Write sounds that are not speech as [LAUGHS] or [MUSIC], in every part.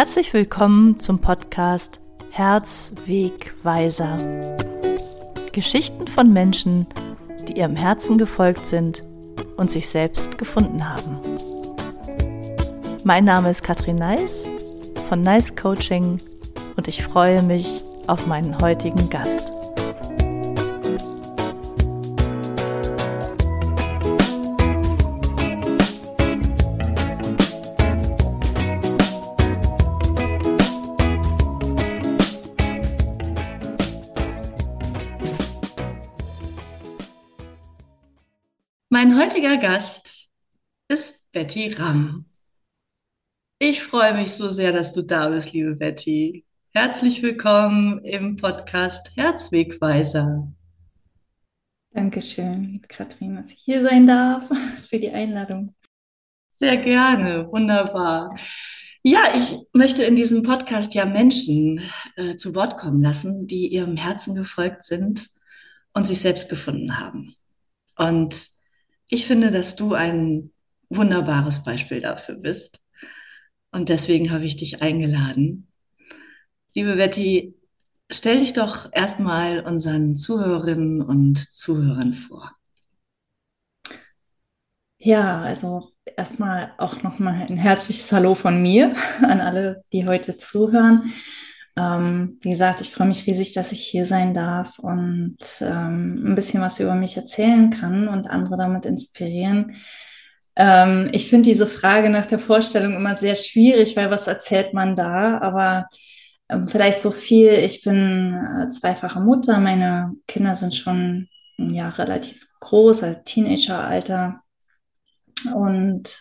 Herzlich willkommen zum Podcast Herzwegweiser. Geschichten von Menschen, die ihrem Herzen gefolgt sind und sich selbst gefunden haben. Mein Name ist Katrin Neis von Nice Coaching und ich freue mich auf meinen heutigen Gast. Heutiger Gast ist Betty Ramm. Ich freue mich so sehr, dass du da bist, liebe Betty. Herzlich willkommen im Podcast Herzwegweiser. Dankeschön, Katrin, dass ich hier sein darf, [LAUGHS] für die Einladung. Sehr gerne, wunderbar. Ja, ich möchte in diesem Podcast ja Menschen äh, zu Wort kommen lassen, die ihrem Herzen gefolgt sind und sich selbst gefunden haben. Und ich finde, dass du ein wunderbares Beispiel dafür bist. Und deswegen habe ich dich eingeladen. Liebe Betty, stell dich doch erstmal unseren Zuhörerinnen und Zuhörern vor. Ja, also erstmal auch nochmal ein herzliches Hallo von mir an alle, die heute zuhören. Ähm, wie gesagt, ich freue mich riesig, dass ich hier sein darf und ähm, ein bisschen was über mich erzählen kann und andere damit inspirieren. Ähm, ich finde diese Frage nach der Vorstellung immer sehr schwierig, weil was erzählt man da? Aber ähm, vielleicht so viel. Ich bin äh, zweifache Mutter. Meine Kinder sind schon ja relativ groß, also Teenageralter. Und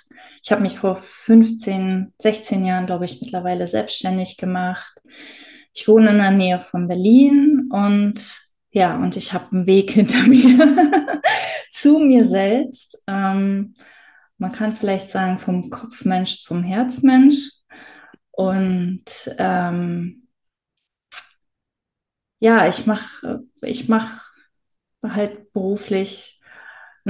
ich habe mich vor 15, 16 Jahren, glaube ich, mittlerweile selbstständig gemacht. Ich wohne in der Nähe von Berlin und ja, und ich habe einen Weg [LAUGHS] hinter mir [LAUGHS] zu mir selbst. Ähm, man kann vielleicht sagen, vom Kopfmensch zum Herzmensch. Und ähm, ja, ich mache ich mach halt beruflich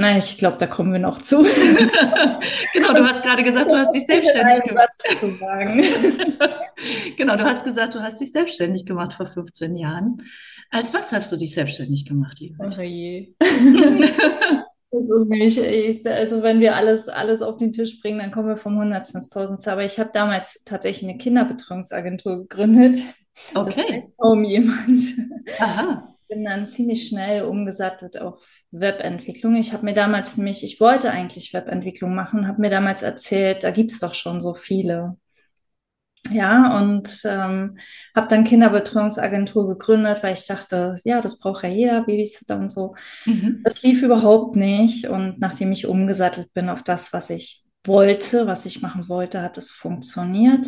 Nein, ich glaube, da kommen wir noch zu. [LAUGHS] genau, du hast gerade gesagt, du hast dich selbstständig gemacht. [LAUGHS] genau, du hast gesagt, du hast dich selbstständig gemacht vor 15 Jahren. Als was hast du dich selbstständig gemacht, liebe? Oh je. [LAUGHS] Das ist nämlich, also wenn wir alles, alles auf den Tisch bringen, dann kommen wir vom Hundertsten ins Tausendste. Aber ich habe damals tatsächlich eine Kinderbetreuungsagentur gegründet. Okay. Das weiß kaum jemand. Aha bin dann ziemlich schnell umgesattelt auf Webentwicklung. Ich habe mir damals nämlich, ich wollte eigentlich Webentwicklung machen, habe mir damals erzählt, da gibt es doch schon so viele. Ja, und ähm, habe dann Kinderbetreuungsagentur gegründet, weil ich dachte, ja, das braucht ja jeder, Babysitter und so. Mhm. Das lief überhaupt nicht. Und nachdem ich umgesattelt bin auf das, was ich wollte, was ich machen wollte, hat es funktioniert.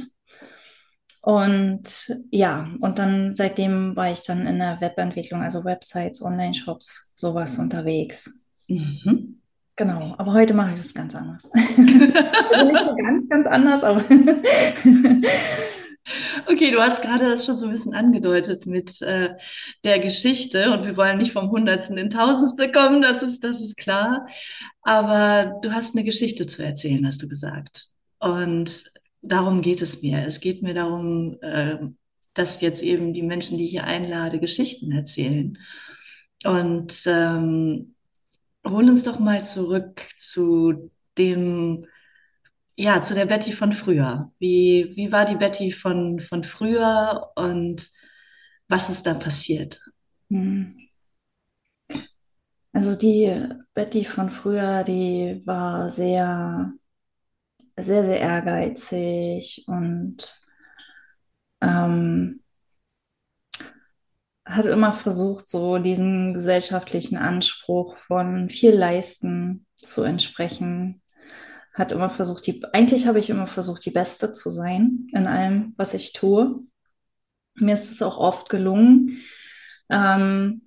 Und ja, und dann seitdem war ich dann in der Webentwicklung, also Websites, Online-Shops, sowas unterwegs. Mhm. Genau, aber heute mache ich das ganz anders. [LAUGHS] also nicht so ganz, ganz anders, aber. [LAUGHS] Okay, du hast gerade das schon so ein bisschen angedeutet mit äh, der Geschichte und wir wollen nicht vom Hundertsten in Tausendste kommen, das ist, das ist klar. Aber du hast eine Geschichte zu erzählen, hast du gesagt. Und darum geht es mir. Es geht mir darum, äh, dass jetzt eben die Menschen, die ich hier einlade, Geschichten erzählen. Und ähm, hol uns doch mal zurück zu dem, ja, zu der Betty von früher. Wie, wie war die Betty von, von früher und was ist da passiert? Hm. Also die Betty von früher, die war sehr sehr, sehr ehrgeizig und ähm, hat immer versucht, so diesen gesellschaftlichen Anspruch von viel leisten zu entsprechen. Hat immer versucht, die, eigentlich habe ich immer versucht, die Beste zu sein in allem, was ich tue. Mir ist es auch oft gelungen. Ähm,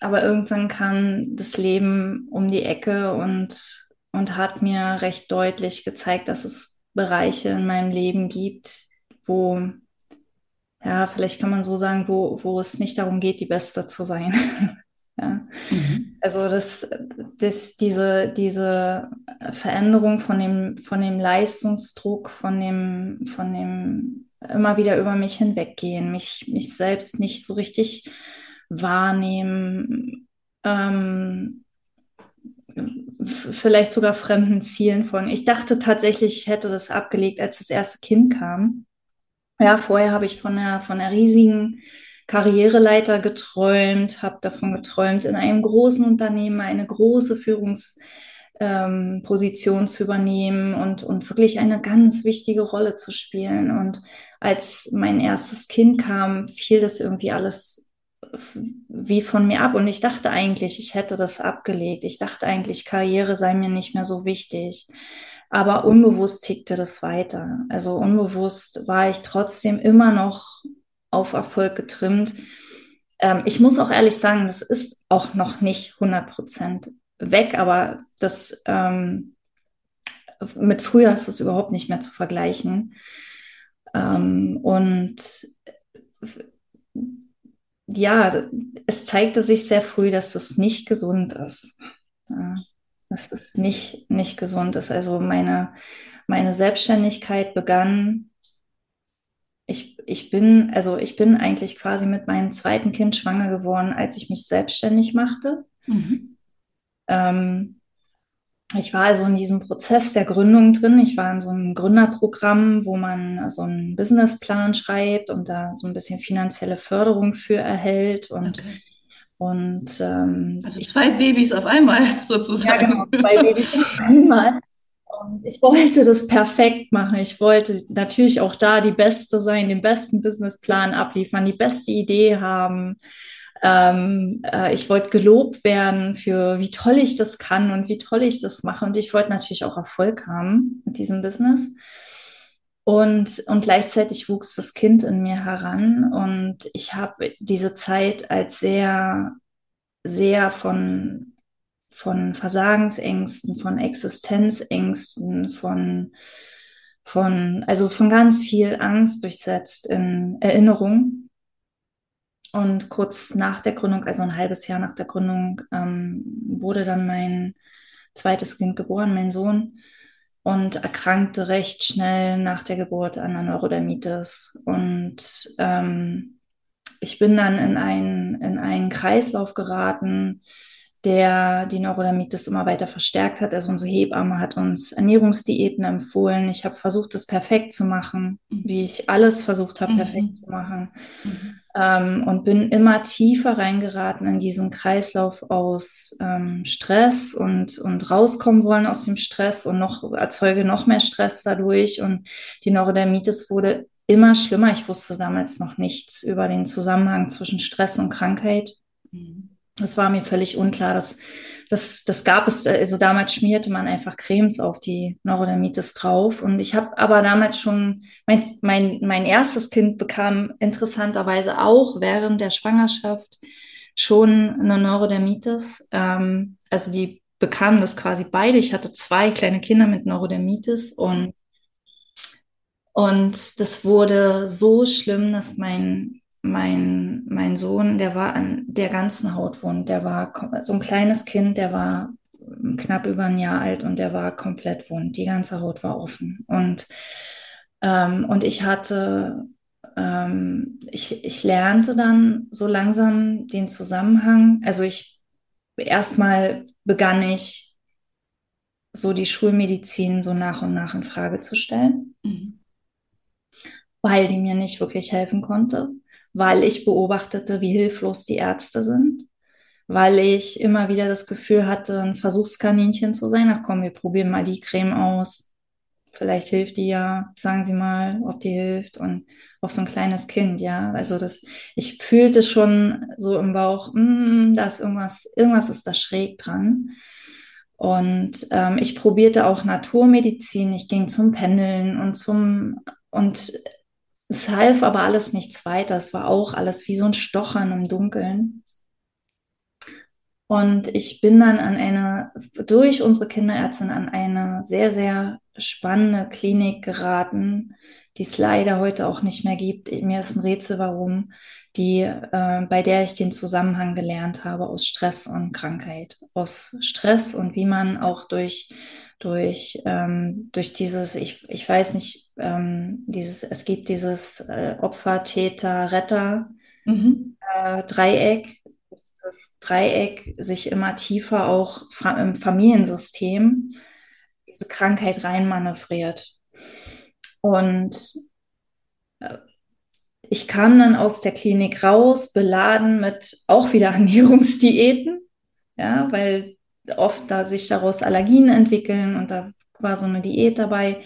aber irgendwann kam das Leben um die Ecke und und hat mir recht deutlich gezeigt, dass es Bereiche in meinem Leben gibt, wo, ja, vielleicht kann man so sagen, wo, wo es nicht darum geht, die Beste zu sein. [LAUGHS] ja. Mhm. Also das, das, diese, diese Veränderung von dem, von dem Leistungsdruck, von dem, von dem immer wieder über mich hinweggehen, mich, mich selbst nicht so richtig wahrnehmen, ähm, vielleicht sogar fremden Zielen folgen. Ich dachte tatsächlich, ich hätte das abgelegt, als das erste Kind kam. Ja, vorher habe ich von einer, von einer riesigen Karriereleiter geträumt, habe davon geträumt, in einem großen Unternehmen eine große Führungsposition ähm, zu übernehmen und, und wirklich eine ganz wichtige Rolle zu spielen. Und als mein erstes Kind kam, fiel das irgendwie alles wie von mir ab. Und ich dachte eigentlich, ich hätte das abgelegt. Ich dachte eigentlich, Karriere sei mir nicht mehr so wichtig. Aber unbewusst tickte das weiter. Also unbewusst war ich trotzdem immer noch auf Erfolg getrimmt. Ähm, ich muss auch ehrlich sagen, das ist auch noch nicht 100 Prozent weg, aber das ähm, mit früher ist das überhaupt nicht mehr zu vergleichen. Ähm, und ja, es zeigte sich sehr früh, dass das nicht gesund ist. Ja, dass es nicht, nicht gesund ist. Also meine, meine Selbstständigkeit begann, ich, ich bin, also ich bin eigentlich quasi mit meinem zweiten Kind schwanger geworden, als ich mich selbstständig machte. Mhm. Ähm, ich war also in diesem Prozess der Gründung drin. Ich war in so einem Gründerprogramm, wo man so einen Businessplan schreibt und da so ein bisschen finanzielle Förderung für erhält. Und, okay. und ähm, also zwei Babys auf einmal [LAUGHS] sozusagen. Ja, genau, zwei Babys auf einmal. Und ich wollte das perfekt machen. Ich wollte natürlich auch da die Beste sein, den besten Businessplan abliefern, die beste Idee haben. Ähm, äh, ich wollte gelobt werden für, wie toll ich das kann und wie toll ich das mache. Und ich wollte natürlich auch Erfolg haben mit diesem Business. Und, und gleichzeitig wuchs das Kind in mir heran und ich habe diese Zeit als sehr, sehr von, von Versagensängsten, von Existenzängsten, von, von, also von ganz viel Angst durchsetzt in Erinnerung. Und kurz nach der Gründung, also ein halbes Jahr nach der Gründung, ähm, wurde dann mein zweites Kind geboren, mein Sohn, und erkrankte recht schnell nach der Geburt an einer Neurodermitis. Und ähm, ich bin dann in, ein, in einen Kreislauf geraten, der die Neurodermitis immer weiter verstärkt hat. Also unsere Hebamme hat uns Ernährungsdiäten empfohlen. Ich habe versucht, es perfekt zu machen, mhm. wie ich alles versucht habe, mhm. perfekt zu machen. Mhm. Ähm, und bin immer tiefer reingeraten in diesen Kreislauf aus ähm, Stress und, und rauskommen wollen aus dem Stress und noch erzeuge noch mehr Stress dadurch. Und die Neurodermitis wurde immer schlimmer. Ich wusste damals noch nichts über den Zusammenhang zwischen Stress und Krankheit. Mhm. Das war mir völlig unklar. Das, das, das gab es, also damals schmierte man einfach Cremes auf die Neurodermitis drauf. Und ich habe aber damals schon, mein, mein, mein erstes Kind bekam interessanterweise auch während der Schwangerschaft schon eine Neurodermitis. Ähm, also die bekamen das quasi beide. Ich hatte zwei kleine Kinder mit Neurodermitis und und das wurde so schlimm, dass mein mein, mein Sohn, der war an der ganzen Haut wund. Der war so ein kleines Kind, der war knapp über ein Jahr alt und der war komplett wund. Die ganze Haut war offen. Und, ähm, und ich hatte, ähm, ich, ich lernte dann so langsam den Zusammenhang. Also ich, erstmal begann ich so die Schulmedizin so nach und nach in Frage zu stellen. Mhm. Weil die mir nicht wirklich helfen konnte weil ich beobachtete, wie hilflos die Ärzte sind, weil ich immer wieder das Gefühl hatte, ein Versuchskaninchen zu sein. Ach komm, wir probieren mal die Creme aus. Vielleicht hilft die ja. Sagen Sie mal, ob die hilft. Und auch so ein kleines Kind, ja. Also das, ich fühlte schon so im Bauch, mm, da ist irgendwas, irgendwas ist da schräg dran. Und ähm, ich probierte auch Naturmedizin. Ich ging zum Pendeln und zum und es half aber alles nichts weiter. Es war auch alles wie so ein Stochern im Dunkeln. Und ich bin dann an eine, durch unsere Kinderärztin an eine sehr, sehr spannende Klinik geraten, die es leider heute auch nicht mehr gibt. Mir ist ein Rätsel, warum, die, äh, bei der ich den Zusammenhang gelernt habe aus Stress und Krankheit. Aus Stress und wie man auch durch durch, ähm, durch dieses, ich, ich weiß nicht, ähm, dieses, es gibt dieses äh, Opfer, Täter, Retter mhm. äh, Dreieck, dieses Dreieck sich immer tiefer auch im Familiensystem diese Krankheit reinmanövriert. Und äh, ich kam dann aus der Klinik raus, beladen mit auch wieder [LAUGHS] Ernährungsdiäten, ja, weil oft da sich daraus Allergien entwickeln und da war so eine Diät dabei,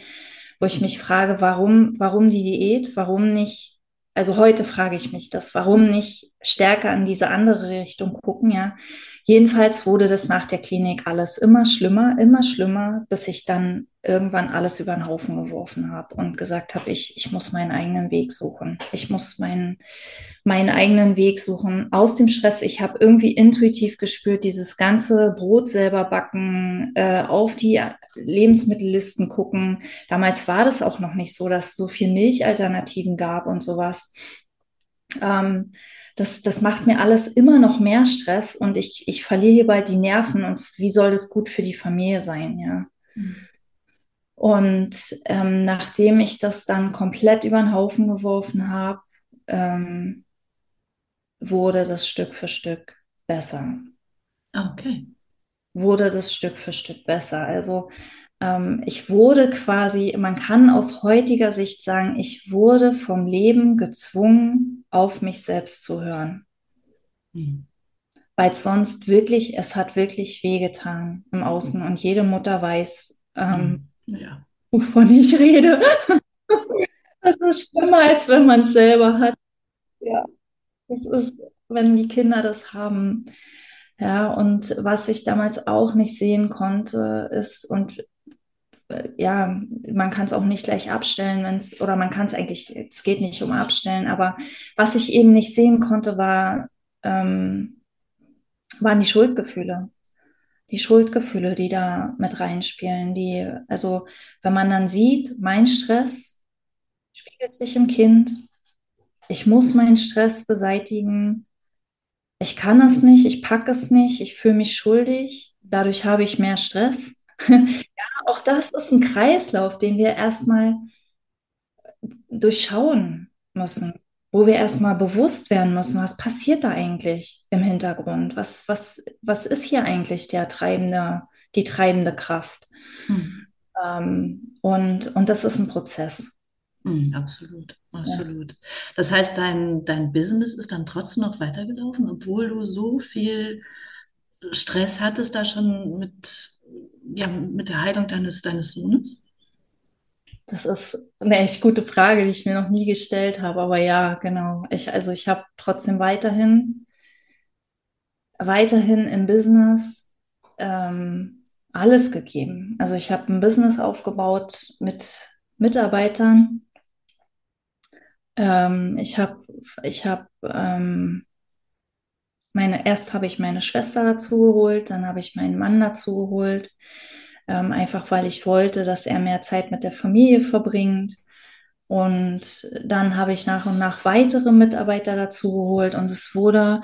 wo ich mich frage, warum, warum die Diät, warum nicht, also heute frage ich mich das, warum nicht stärker in diese andere Richtung gucken, ja. Jedenfalls wurde das nach der Klinik alles immer schlimmer, immer schlimmer, bis ich dann irgendwann alles über den Haufen geworfen habe und gesagt habe, ich, ich muss meinen eigenen Weg suchen. Ich muss meinen, meinen eigenen Weg suchen aus dem Stress. Ich habe irgendwie intuitiv gespürt, dieses ganze Brot selber backen, äh, auf die Lebensmittellisten gucken. Damals war das auch noch nicht so, dass es so viel Milchalternativen gab und sowas. Ähm, das, das macht mir alles immer noch mehr Stress und ich, ich verliere hier bald die Nerven und wie soll das gut für die Familie sein, ja. Mhm. Und ähm, nachdem ich das dann komplett über den Haufen geworfen habe, ähm, wurde das Stück für Stück besser. Okay. Wurde das Stück für Stück besser. Also ähm, ich wurde quasi, man kann aus heutiger Sicht sagen, ich wurde vom Leben gezwungen, auf mich selbst zu hören. Mhm. Weil sonst wirklich, es hat wirklich wehgetan im Außen und jede Mutter weiß, ähm, mhm. Ja. wovon ich rede. das ist schlimmer, als wenn man es selber hat. Ja, das ist, wenn die Kinder das haben. Ja, und was ich damals auch nicht sehen konnte, ist, und ja, man kann es auch nicht gleich abstellen, wenn es, oder man kann es eigentlich, es geht nicht um abstellen, aber was ich eben nicht sehen konnte, war, ähm, waren die Schuldgefühle. Die Schuldgefühle, die da mit reinspielen, die, also wenn man dann sieht, mein Stress spiegelt sich im Kind, ich muss meinen Stress beseitigen, ich kann es nicht, ich packe es nicht, ich fühle mich schuldig, dadurch habe ich mehr Stress. [LAUGHS] ja, auch das ist ein Kreislauf, den wir erstmal durchschauen müssen, wo wir erstmal bewusst werden müssen, was passiert da eigentlich im Hintergrund? Was, was, was ist hier eigentlich der treibende, die treibende Kraft? Mhm. Ähm, und, und das ist ein Prozess. Mhm, absolut, absolut. Ja. Das heißt, dein, dein Business ist dann trotzdem noch weitergelaufen, obwohl du so viel Stress hattest da schon mit ja, mit der Heilung deines, deines Sohnes? Das ist eine echt gute Frage, die ich mir noch nie gestellt habe. Aber ja, genau. Ich, also ich habe trotzdem weiterhin, weiterhin im Business ähm, alles gegeben. Also ich habe ein Business aufgebaut mit Mitarbeitern. Ähm, ich habe ich hab, ähm, meine, erst habe ich meine Schwester dazu geholt, dann habe ich meinen Mann dazu geholt, ähm, einfach weil ich wollte, dass er mehr Zeit mit der Familie verbringt. Und dann habe ich nach und nach weitere Mitarbeiter dazu geholt und es wurde,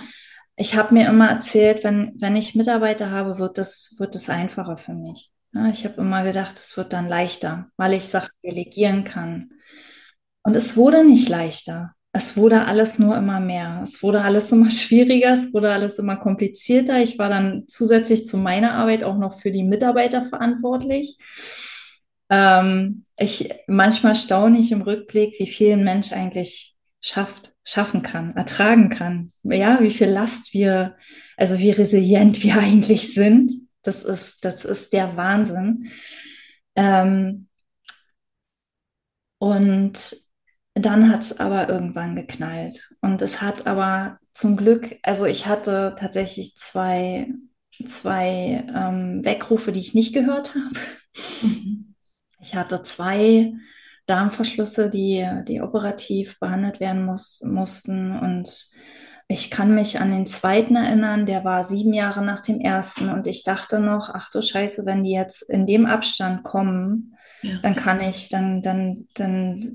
ich habe mir immer erzählt, wenn, wenn ich Mitarbeiter habe, wird es wird es einfacher für mich. Ja, ich habe immer gedacht, es wird dann leichter, weil ich Sachen delegieren kann. Und es wurde nicht leichter es wurde alles nur immer mehr. Es wurde alles [LAUGHS] immer schwieriger, es wurde alles immer komplizierter. Ich war dann zusätzlich zu meiner Arbeit auch noch für die Mitarbeiter verantwortlich. Ähm, ich, manchmal staune ich im Rückblick, wie viel ein Mensch eigentlich schafft, schaffen kann, ertragen kann. Ja, wie viel Last wir, also wie resilient wir [LAUGHS] eigentlich sind. Das ist, das ist der Wahnsinn. Ähm, und dann hat es aber irgendwann geknallt. Und es hat aber zum Glück, also ich hatte tatsächlich zwei, zwei ähm, Weckrufe, die ich nicht gehört habe. Mhm. Ich hatte zwei Darmverschlüsse, die, die operativ behandelt werden muss, mussten. Und ich kann mich an den zweiten erinnern, der war sieben Jahre nach dem ersten. Und ich dachte noch, ach du Scheiße, wenn die jetzt in dem Abstand kommen, ja. dann kann ich, dann, dann, dann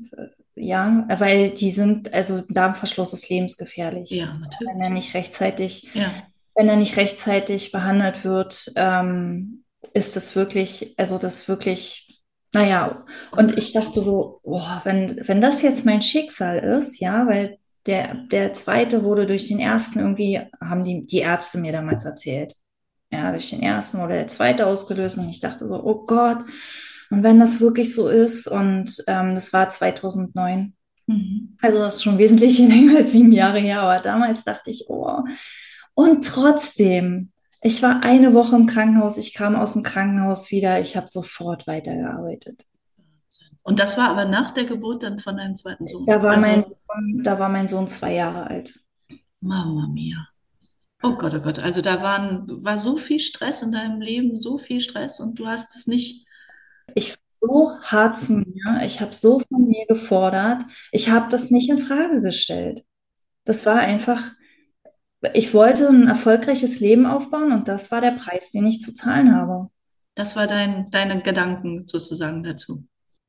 ja, weil die sind, also Darmverschluss ist lebensgefährlich. Ja, natürlich. Wenn er nicht rechtzeitig, ja. wenn er nicht rechtzeitig behandelt wird, ähm, ist das wirklich, also das wirklich Naja, und ich dachte so, boah, wenn, wenn das jetzt mein Schicksal ist, ja, weil der, der zweite wurde durch den ersten irgendwie, haben die, die Ärzte mir damals erzählt. Ja, durch den ersten wurde der zweite ausgelöst und ich dachte so, oh Gott, und wenn das wirklich so ist, und ähm, das war 2009, Mhm. also das ist schon wesentlich [LAUGHS] länger als sieben Jahre her, aber damals dachte ich, oh, und trotzdem, ich war eine Woche im Krankenhaus, ich kam aus dem Krankenhaus wieder, ich habe sofort weitergearbeitet. Und das war aber nach der Geburt dann von deinem zweiten Sohn. Da war Also, mein Sohn, da war mein Sohn zwei Jahre alt. Mama mia. Oh Gott, oh Gott. Also da waren, war so viel Stress in deinem Leben, so viel Stress und du hast es nicht. Ich war so hart zu mir, ich habe so von mir gefordert, ich habe das nicht in Frage gestellt. Das war einfach, ich wollte ein erfolgreiches Leben aufbauen und das war der Preis, den ich zu zahlen habe. Das war dein, deine Gedanken sozusagen dazu.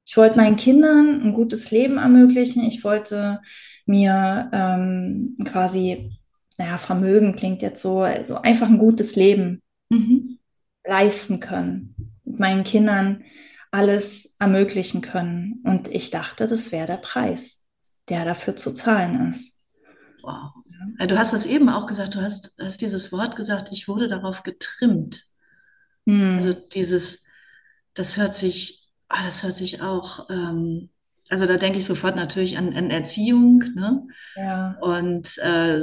Ich wollte meinen Kindern ein gutes Leben ermöglichen. Ich wollte mir ähm, quasi, naja, Vermögen klingt jetzt so, also einfach ein gutes Leben Mhm. leisten können, mit meinen Kindern alles ermöglichen können. Und ich dachte, das wäre der Preis, der dafür zu zahlen ist. Wow. Du hast das eben auch gesagt, du hast, hast dieses Wort gesagt, ich wurde darauf getrimmt. Also Hm, dieses, das hört sich, ah, das hört sich auch, ähm, also da denke ich sofort natürlich an, an Erziehung, ne? ja. Und äh,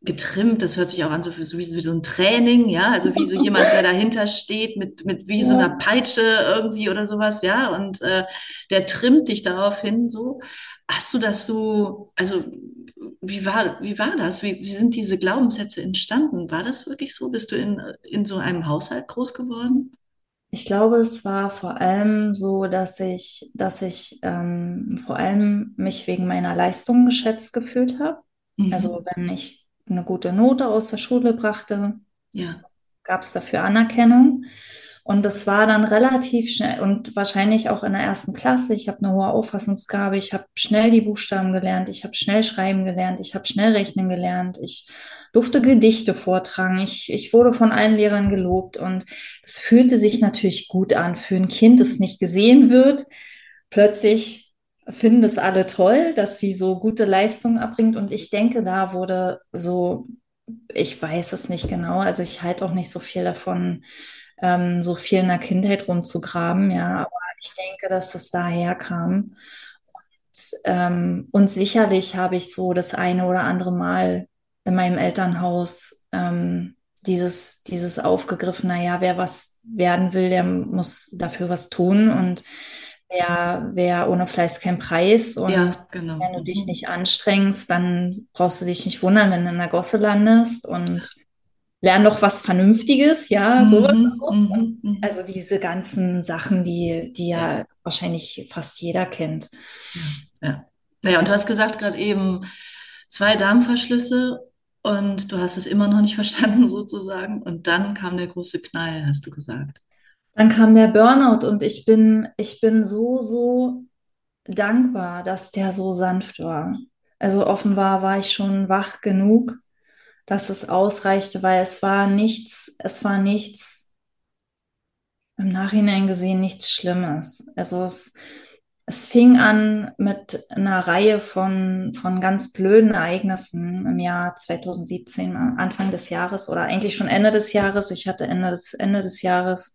getrimmt, das hört sich auch an, so, wie, so wie so ein Training, ja, also wie so jemand, der dahinter steht mit, mit wie so einer Ja. Peitsche irgendwie oder sowas, ja, und äh, der trimmt dich darauf hin, so. Hast du das so, also wie war, wie war das? Wie, wie sind diese Glaubenssätze entstanden? War das wirklich so? Bist du in, in so einem Haushalt groß geworden? Ich glaube, es war vor allem so, dass ich, dass ich ähm, vor allem mich wegen meiner Leistung geschätzt gefühlt habe. Also Mhm. wenn ich eine gute Note aus der Schule brachte, Ja, gab es dafür Anerkennung. Und das war dann relativ schnell und wahrscheinlich auch in der ersten Klasse. Ich habe eine hohe Auffassungsgabe, ich habe schnell die Buchstaben gelernt, ich habe schnell schreiben gelernt, ich habe schnell rechnen gelernt, ich durfte Gedichte vortragen, ich, ich wurde von allen Lehrern gelobt und es fühlte sich natürlich gut an für ein Kind, das nicht gesehen wird. Plötzlich finden es alle toll, dass sie so gute Leistungen erbringt und ich denke, da wurde so ich weiß es nicht genau. Also ich halte auch nicht so viel davon, ähm, so viel in der Kindheit rumzugraben, ja. Aber ich denke, dass das daher kam. Ähm, und sicherlich habe ich so das eine oder andere Mal in meinem Elternhaus ähm, dieses, dieses aufgegriffen, naja, wer was werden will, der muss dafür was tun. Und wer, wer ohne Fleiß kein Preis. Und ja, genau. wenn du dich Mhm. nicht anstrengst, dann brauchst du dich nicht wundern, wenn du in der Gosse landest und lern doch was Vernünftiges, ja, sowas Mhm, auch. Und mhm. also diese ganzen Sachen, die, die Ja, ja wahrscheinlich fast jeder kennt. ja, ja. Naja, und du hast gesagt gerade eben zwei Darmverschlüsse und du hast es immer noch nicht [LAUGHS] verstanden sozusagen. Und dann kam der große Knall, hast du gesagt. Dann kam der Burnout und ich bin, ich bin so, so dankbar, dass der so sanft war. Also offenbar war ich schon wach genug, dass es ausreichte, weil es war nichts, es war nichts im Nachhinein gesehen, nichts Schlimmes. Also es, es fing an mit einer Reihe von, von ganz blöden Ereignissen im Jahr 2017, Anfang des Jahres oder eigentlich schon Ende des Jahres. Ich hatte Ende des, Ende des Jahres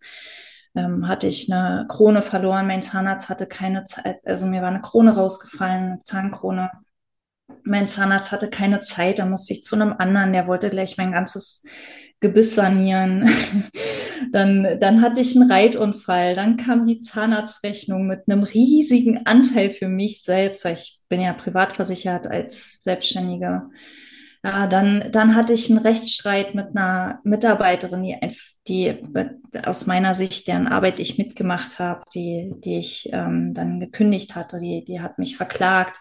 ähm, hatte ich eine Krone verloren. Mein Zahnarzt hatte keine Zeit, also mir war eine Krone rausgefallen, eine Zahnkrone. Mein Zahnarzt hatte keine Zeit, da musste ich zu einem anderen, der wollte gleich mein ganzes Gebiss sanieren. [LAUGHS] Dann, dann hatte ich einen Reitunfall, dann kam die Zahnarztrechnung mit einem riesigen Anteil für mich selbst, weil ich bin ja privat versichert als Selbstständige. Ja, dann, dann hatte ich einen Rechtsstreit mit einer Mitarbeiterin, die, die aus meiner Sicht, deren Arbeit ich mitgemacht habe, die, die ich ähm, dann gekündigt hatte, die, die hat mich verklagt.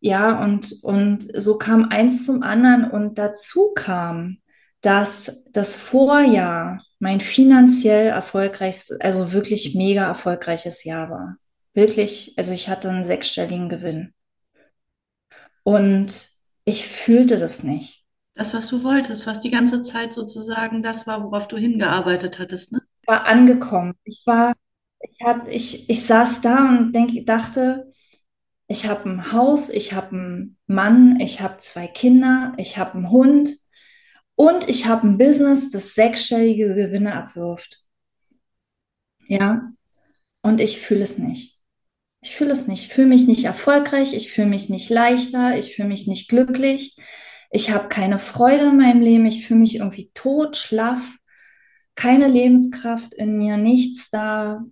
Ja, und, und so kam eins zum anderen und dazu kam, dass das Vorjahr mein finanziell erfolgreichstes, also wirklich mega erfolgreiches Jahr war. Wirklich, also ich hatte einen sechsstelligen Gewinn und ich fühlte das nicht. Das, was du wolltest, was die ganze Zeit sozusagen das war, worauf du hingearbeitet hattest, ne? Ich war angekommen. Ich war ich, hab, ich, ich saß da und denk, dachte, ich habe ein Haus, ich habe einen Mann, ich habe zwei Kinder, ich habe einen Hund und ich habe ein Business, das sechsstellige Gewinne abwirft. Ja, und ich fühle es nicht. Ich fühle es nicht. Ich fühle mich nicht erfolgreich, ich fühle mich nicht leichter, ich fühle mich nicht glücklich. Ich habe keine Freude in meinem Leben, ich fühle mich irgendwie tot, schlaff, keine Lebenskraft in mir, nichts da.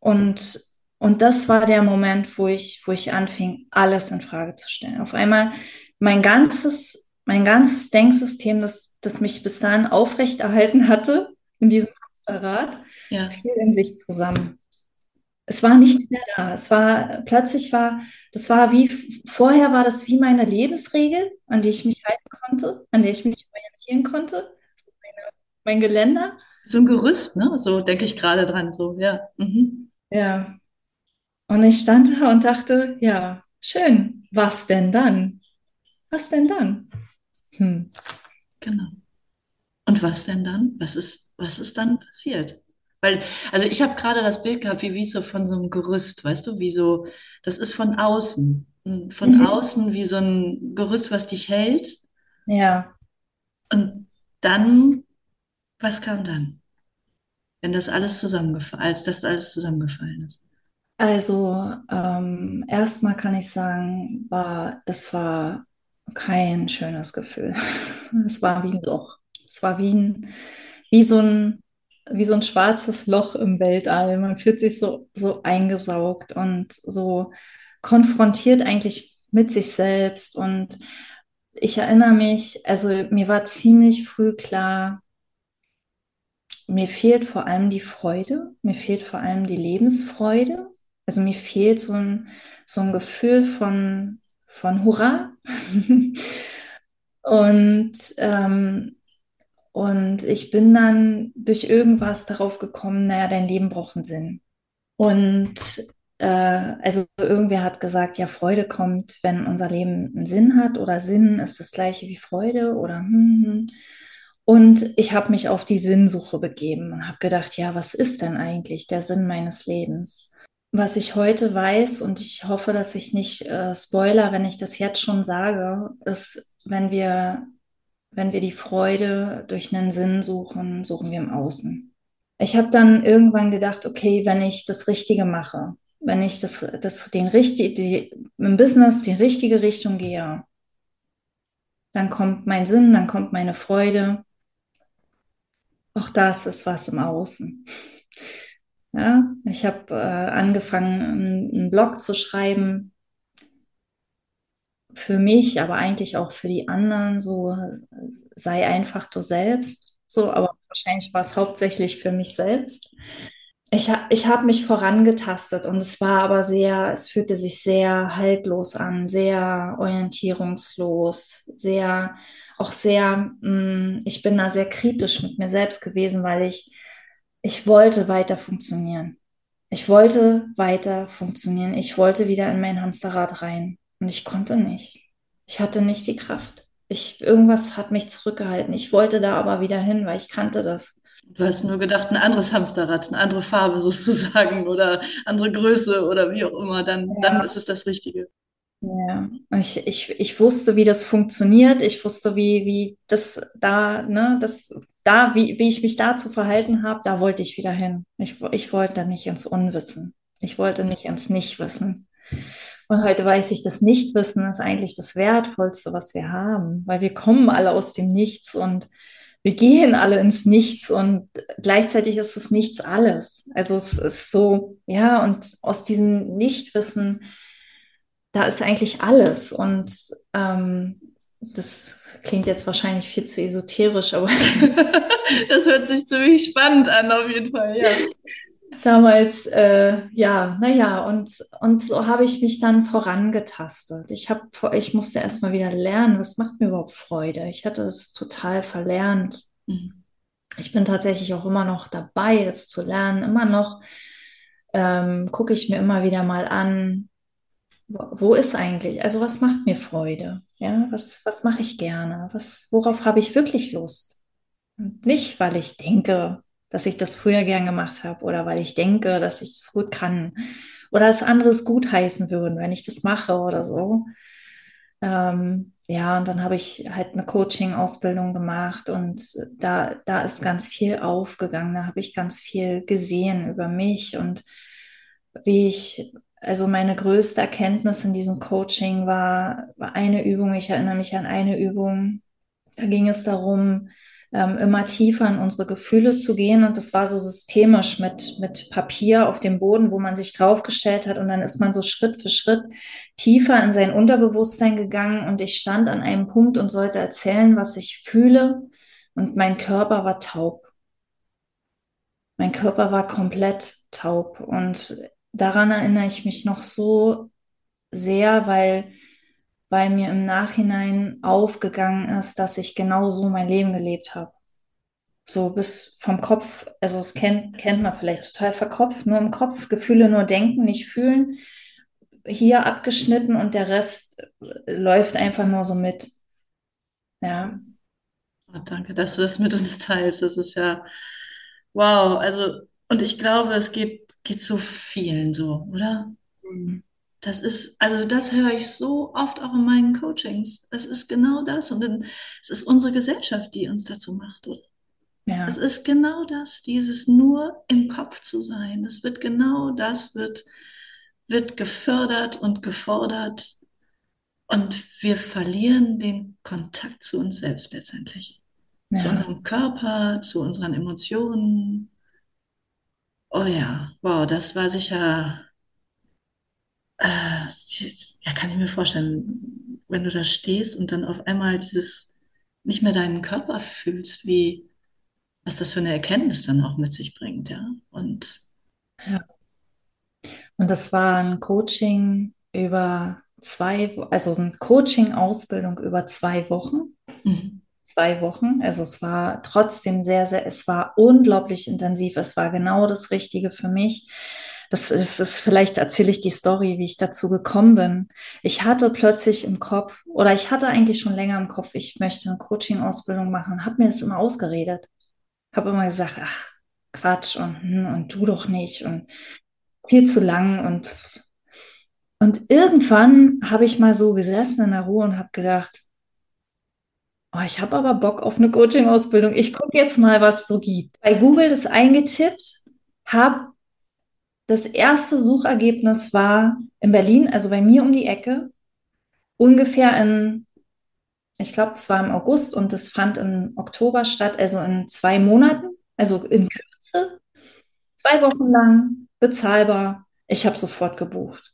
Und, und das war der Moment, wo ich, wo ich anfing, alles in Frage zu stellen. Auf einmal mein ganzes, mein ganzes Denksystem, das, das mich bis dahin aufrechterhalten hatte, in diesem Hamsterrad, Ja. fiel in sich zusammen. Es war nichts mehr da. Es war, plötzlich war, das war wie, vorher war das wie meine Lebensregel, an die ich mich halten konnte, an der ich mich orientieren konnte. Meine, mein Geländer. So ein Gerüst, ne? So denke ich gerade dran, so, ja. Mhm. Ja. Und ich stand da und dachte, ja, schön. Was denn dann? Was denn dann? Hm. Genau. Und was denn dann? Was ist, was ist dann passiert? Weil, also ich habe gerade das Bild gehabt, wie, wie so von so einem Gerüst, weißt du, wie so, das ist von außen. Und Von Mhm. außen wie so ein Gerüst, was dich hält. Ja, Und dann, was kam dann? Wenn das alles zusammengefallen, als das alles zusammengefallen ist. also ähm, erstmal kann ich sagen, war, das war kein schönes Gefühl. [LAUGHS] Es war wie ein Loch. Es war wie ein, wie so ein, wie so ein schwarzes Loch im Weltall. Man fühlt sich so, so eingesaugt und so konfrontiert eigentlich mit sich selbst. Und ich erinnere mich, also mir war ziemlich früh klar, mir fehlt vor allem die Freude, mir fehlt vor allem die Lebensfreude. Also mir fehlt so ein, so ein Gefühl von, von Hurra. [LAUGHS] Und, ähm, und ich bin dann durch irgendwas darauf gekommen, naja, dein Leben braucht einen Sinn. Und äh, also irgendwer hat gesagt, ja, Freude kommt, wenn unser Leben einen Sinn hat oder Sinn ist das gleiche wie Freude oder hm, hm. Und ich habe mich auf die Sinnsuche begeben und habe gedacht, ja, was ist denn eigentlich der Sinn meines Lebens? Was ich heute weiß, und ich hoffe, dass ich nicht äh, spoiler, wenn ich das jetzt schon sage, ist, wenn wir, wenn wir die Freude durch einen Sinn suchen, suchen wir im Außen. Ich habe dann irgendwann gedacht, okay, wenn ich das Richtige mache, wenn ich das, das den richtig, die, im Business die richtige Richtung gehe, dann kommt mein Sinn, dann kommt meine Freude. Auch das ist was im Außen. Ja, ich habe äh, angefangen, einen, Blog zu schreiben für mich, aber eigentlich auch für die anderen. So sei einfach du selbst. So, aber wahrscheinlich war es hauptsächlich für mich selbst. Ich, ich habe mich vorangetastet und es war aber sehr, es fühlte sich sehr haltlos an, sehr orientierungslos, sehr, auch sehr, mh, ich bin da sehr kritisch mit mir selbst gewesen, weil ich, ich wollte weiter funktionieren. Ich wollte weiter funktionieren. Ich wollte wieder in mein Hamsterrad rein und ich konnte nicht. Ich hatte nicht die Kraft. Ich, irgendwas hat mich zurückgehalten. Ich wollte da aber wieder hin, weil ich kannte das. Du hast nur gedacht, ein anderes Hamsterrad, eine andere Farbe [LAUGHS] sozusagen oder andere Größe oder wie auch immer, dann, dann Ja. ist es das Richtige. Ja, ich, ich, ich wusste, wie das funktioniert. Ich wusste, wie, wie das da, ne, das da, wie, wie ich mich da zu verhalten habe, da wollte ich wieder hin. Ich, ich wollte nicht ins Unwissen. Ich wollte nicht ins Nichtwissen. Und heute weiß ich, das Nichtwissen ist eigentlich das Wertvollste, was wir haben, weil wir kommen alle aus dem Nichts und wir gehen alle ins Nichts und gleichzeitig ist das Nichts alles. Also es ist so, ja, und aus diesem Nichtwissen da ist eigentlich alles. Und ähm, das klingt jetzt wahrscheinlich viel zu esoterisch, aber [LAUGHS] Das hört sich ziemlich spannend an, auf jeden Fall, ja. damals, äh, ja, naja, und, und so habe ich mich dann vorangetastet. Ich hab, ich musste erstmal wieder lernen, was macht mir überhaupt Freude. Ich hatte es total verlernt. Mhm. Ich bin tatsächlich auch immer noch dabei, das zu lernen. Immer noch ähm, gucke ich mir immer wieder mal an, wo ist eigentlich, also was macht mir Freude? Ja, was, was mache ich gerne? Was, worauf habe ich wirklich Lust? Und nicht, weil ich denke, dass ich das früher gern gemacht habe oder weil ich denke, dass ich es gut kann oder es anderes gut heißen würden, wenn ich das mache oder so. Ähm, ja, und dann habe ich halt eine Coaching-Ausbildung gemacht und da, da ist ganz viel aufgegangen. Da habe ich ganz viel gesehen über mich und wie ich, also meine größte Erkenntnis in diesem Coaching war, war eine Übung. Ich erinnere mich an eine Übung. Da ging es darum, ähm, immer tiefer in unsere Gefühle zu gehen. Und das war so systemisch mit, mit Papier auf dem Boden, wo man sich draufgestellt hat. Und dann ist man so Schritt für Schritt tiefer in sein Unterbewusstsein gegangen. Und ich stand an einem Punkt und sollte erzählen, was ich fühle. Und mein Körper war taub. Mein Körper war komplett taub. Und daran erinnere ich mich noch so sehr, weil weil mir im Nachhinein aufgegangen ist, dass ich genau so mein Leben gelebt habe. So bis vom Kopf, also es kennt, kennt man vielleicht total verkopft, nur im Kopf, Gefühle nur denken, nicht fühlen, hier abgeschnitten und der Rest läuft einfach nur so mit. Ja. Oh, danke, dass du das mit uns teilst. Das ist ja wow. Also, und ich glaube, es geht, geht so vielen so, oder? Mhm. Das ist, also das höre ich so oft auch in meinen Coachings. Es ist genau das. Und dann, es ist unsere Gesellschaft, die uns dazu macht, oder? Ja. Es ist genau das, dieses nur im Kopf zu sein. Es wird genau das, wird, wird gefördert und gefordert. Und wir verlieren den Kontakt zu uns selbst letztendlich. Ja. Zu unserem Körper, zu unseren Emotionen. Oh ja, wow, das war sicher äh, ja, kann ich mir vorstellen, wenn du da stehst und dann auf einmal dieses nicht mehr deinen Körper fühlst, wie was das für eine Erkenntnis dann auch mit sich bringt, ja. Und ja. Und das war ein Coaching über zwei, also eine Coaching-Ausbildung über zwei Wochen. Mhm. Zwei Wochen. Also es war trotzdem sehr, sehr, es war unglaublich intensiv. Es war genau das Richtige für mich das ist, ist vielleicht erzähle ich die Story, wie ich dazu gekommen bin. Ich hatte plötzlich im Kopf, oder ich hatte eigentlich schon länger im Kopf, ich möchte eine Coaching-Ausbildung machen, habe mir das immer ausgeredet. Habe immer gesagt, ach, Quatsch und, hm, und du doch nicht und viel zu lang und und irgendwann habe ich mal so gesessen in der Ruhe und habe gedacht, oh, ich habe aber Bock auf eine Coaching-Ausbildung. Ich gucke jetzt mal, was es so gibt. Bei Google das eingetippt, habe das erste Suchergebnis war in Berlin, also bei mir um die Ecke, ungefähr in, ich glaube, es war im August und es fand im Oktober statt, also in zwei Monaten, also in Kürze, zwei Wochen lang, bezahlbar. Ich habe sofort gebucht.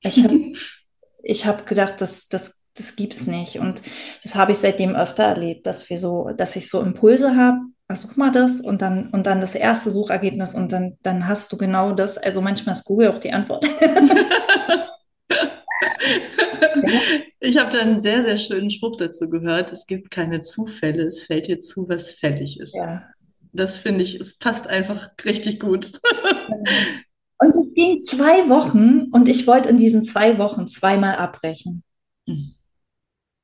Ich habe [LAUGHS] ich hab gedacht, das, das, das gibt's nicht. Und das habe ich seitdem öfter erlebt, dass wir so, dass ich so Impulse habe, such mal das und dann, und dann das erste Suchergebnis und dann, dann hast du genau das. Also manchmal ist Google auch die Antwort. [LAUGHS] ich habe da einen sehr, sehr schönen Spruch dazu gehört. Es gibt keine Zufälle, es fällt dir zu, was fällig ist. Ja. Das finde ich, es passt einfach richtig gut. [LAUGHS] und es ging zwei Wochen und ich wollte in diesen zwei Wochen zweimal abbrechen. Mhm.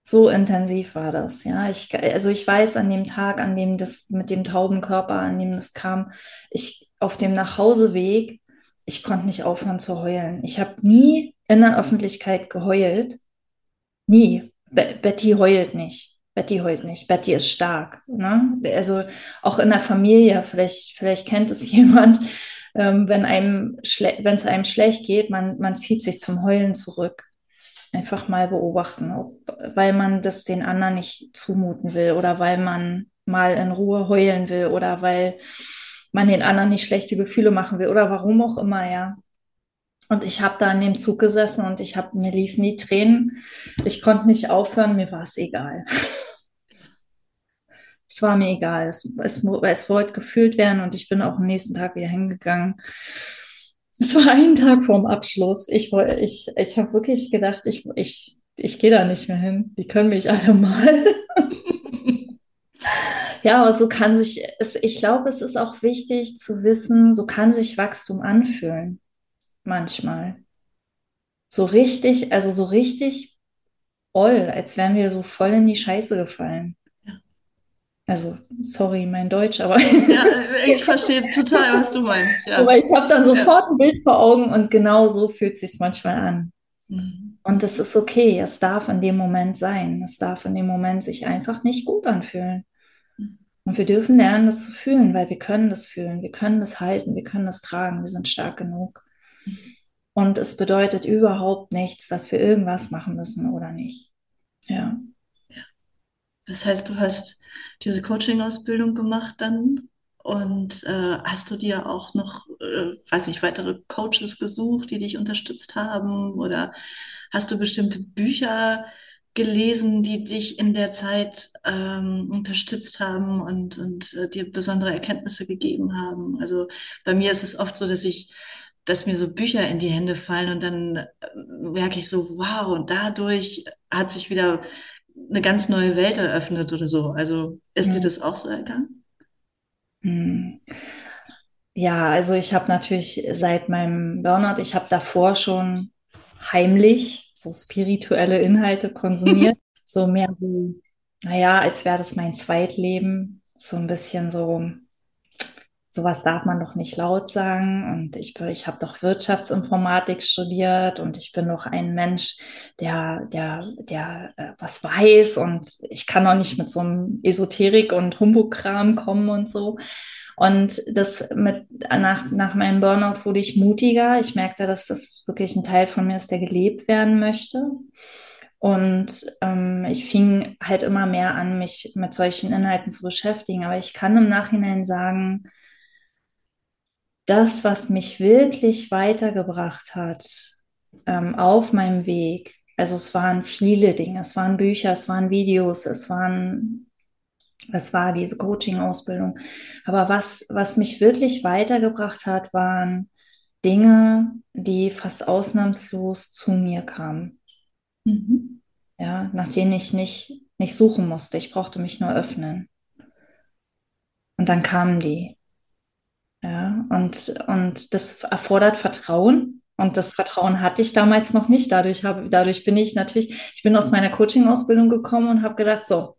So intensiv war das, ja. Ich, also ich weiß an dem Tag, an dem das mit dem tauben Körper, an dem das kam, ich auf dem Nachhauseweg, ich konnte nicht aufhören zu heulen. Ich habe nie in der Öffentlichkeit geheult. Nie. Be Betty heult nicht. Betty heult nicht. Betty ist stark. Ne? Also auch in der Familie, vielleicht, vielleicht kennt es [LAUGHS] jemand, ähm, wenn einem wenn es einem schlecht geht, man, man zieht sich zum Heulen zurück einfach mal beobachten, ob, weil man das den anderen nicht zumuten will oder weil man mal in Ruhe heulen will oder weil man den anderen nicht schlechte Gefühle machen will oder warum auch immer, ja. Und ich habe da in dem Zug gesessen und ich habe mir liefen die Tränen. Ich konnte nicht aufhören, mir war es egal. [LAUGHS] es war mir egal. Es, es, es wollte gefühlt werden und ich bin auch am nächsten Tag wieder hingegangen. Es war ein Tag vorm Abschluss. Ich, ich, ich habe wirklich gedacht, ich, ich, ich gehe da nicht mehr hin. Die können mich alle mal. [LAUGHS] ja, aber so kann sich, es, ich glaube, es ist auch wichtig zu wissen, so kann sich Wachstum anfühlen. Manchmal. So richtig, also so richtig oll, als wären wir so voll in die Scheiße gefallen. Also, sorry, mein Deutsch, aber. ja, [LAUGHS] ich verstehe total, was du meinst. Ja. Aber ich habe dann sofort ja. ein Bild vor Augen und genau so fühlt es sich manchmal an. Mhm. Und es ist okay, es darf in dem Moment sein. Es darf in dem Moment sich einfach nicht gut anfühlen. Mhm. Und wir dürfen lernen, das zu fühlen, weil wir können das fühlen, wir können das halten, wir können das tragen, wir sind stark genug. Mhm. Und es bedeutet überhaupt nichts, dass wir irgendwas machen müssen oder nicht. Ja. Das heißt, du hast diese Coaching-Ausbildung gemacht dann und äh, hast du dir auch noch, äh, weiß nicht, weitere Coaches gesucht, die dich unterstützt haben oder hast du bestimmte Bücher gelesen, die dich in der Zeit ähm, unterstützt haben und, und äh, dir besondere Erkenntnisse gegeben haben? Also bei mir ist es oft so, dass ich dass mir so Bücher in die Hände fallen und dann äh, merke ich so, wow, und dadurch hat sich wieder eine ganz neue Welt eröffnet oder so. Also ist ja. dir das auch so ergangen? Hm. Ja, also ich habe natürlich seit meinem Burnout, ich habe davor schon heimlich so spirituelle Inhalte konsumiert. [LAUGHS] so mehr so, naja, als wäre das mein Zweitleben. So ein bisschen so sowas darf man doch nicht laut sagen. Und ich, ich habe doch Wirtschaftsinformatik studiert und ich bin doch ein Mensch, der, der, der äh, was weiß und ich kann doch nicht mit so einem Esoterik und Humbug-Kram kommen und so. Und das mit, nach, nach meinem Burnout wurde ich mutiger. Ich merkte, dass das wirklich ein Teil von mir ist, der gelebt werden möchte. Und ähm, ich fing halt immer mehr an, mich mit solchen Inhalten zu beschäftigen. Aber ich kann im Nachhinein sagen, das, was mich wirklich weitergebracht hat ähm, auf meinem Weg, also es waren viele Dinge, es waren Bücher, es waren Videos, es waren, es war diese Coaching-Ausbildung. Aber was, was mich wirklich weitergebracht hat, waren Dinge, die fast ausnahmslos zu mir kamen. Mhm. Ja, nach denen ich nicht, nicht suchen musste. Ich brauchte mich nur öffnen. Und dann kamen die. Ja, und, und das erfordert Vertrauen. Und das Vertrauen hatte ich damals noch nicht. Dadurch, habe, dadurch bin ich natürlich, ich bin aus meiner Coaching-Ausbildung gekommen und habe gedacht, so,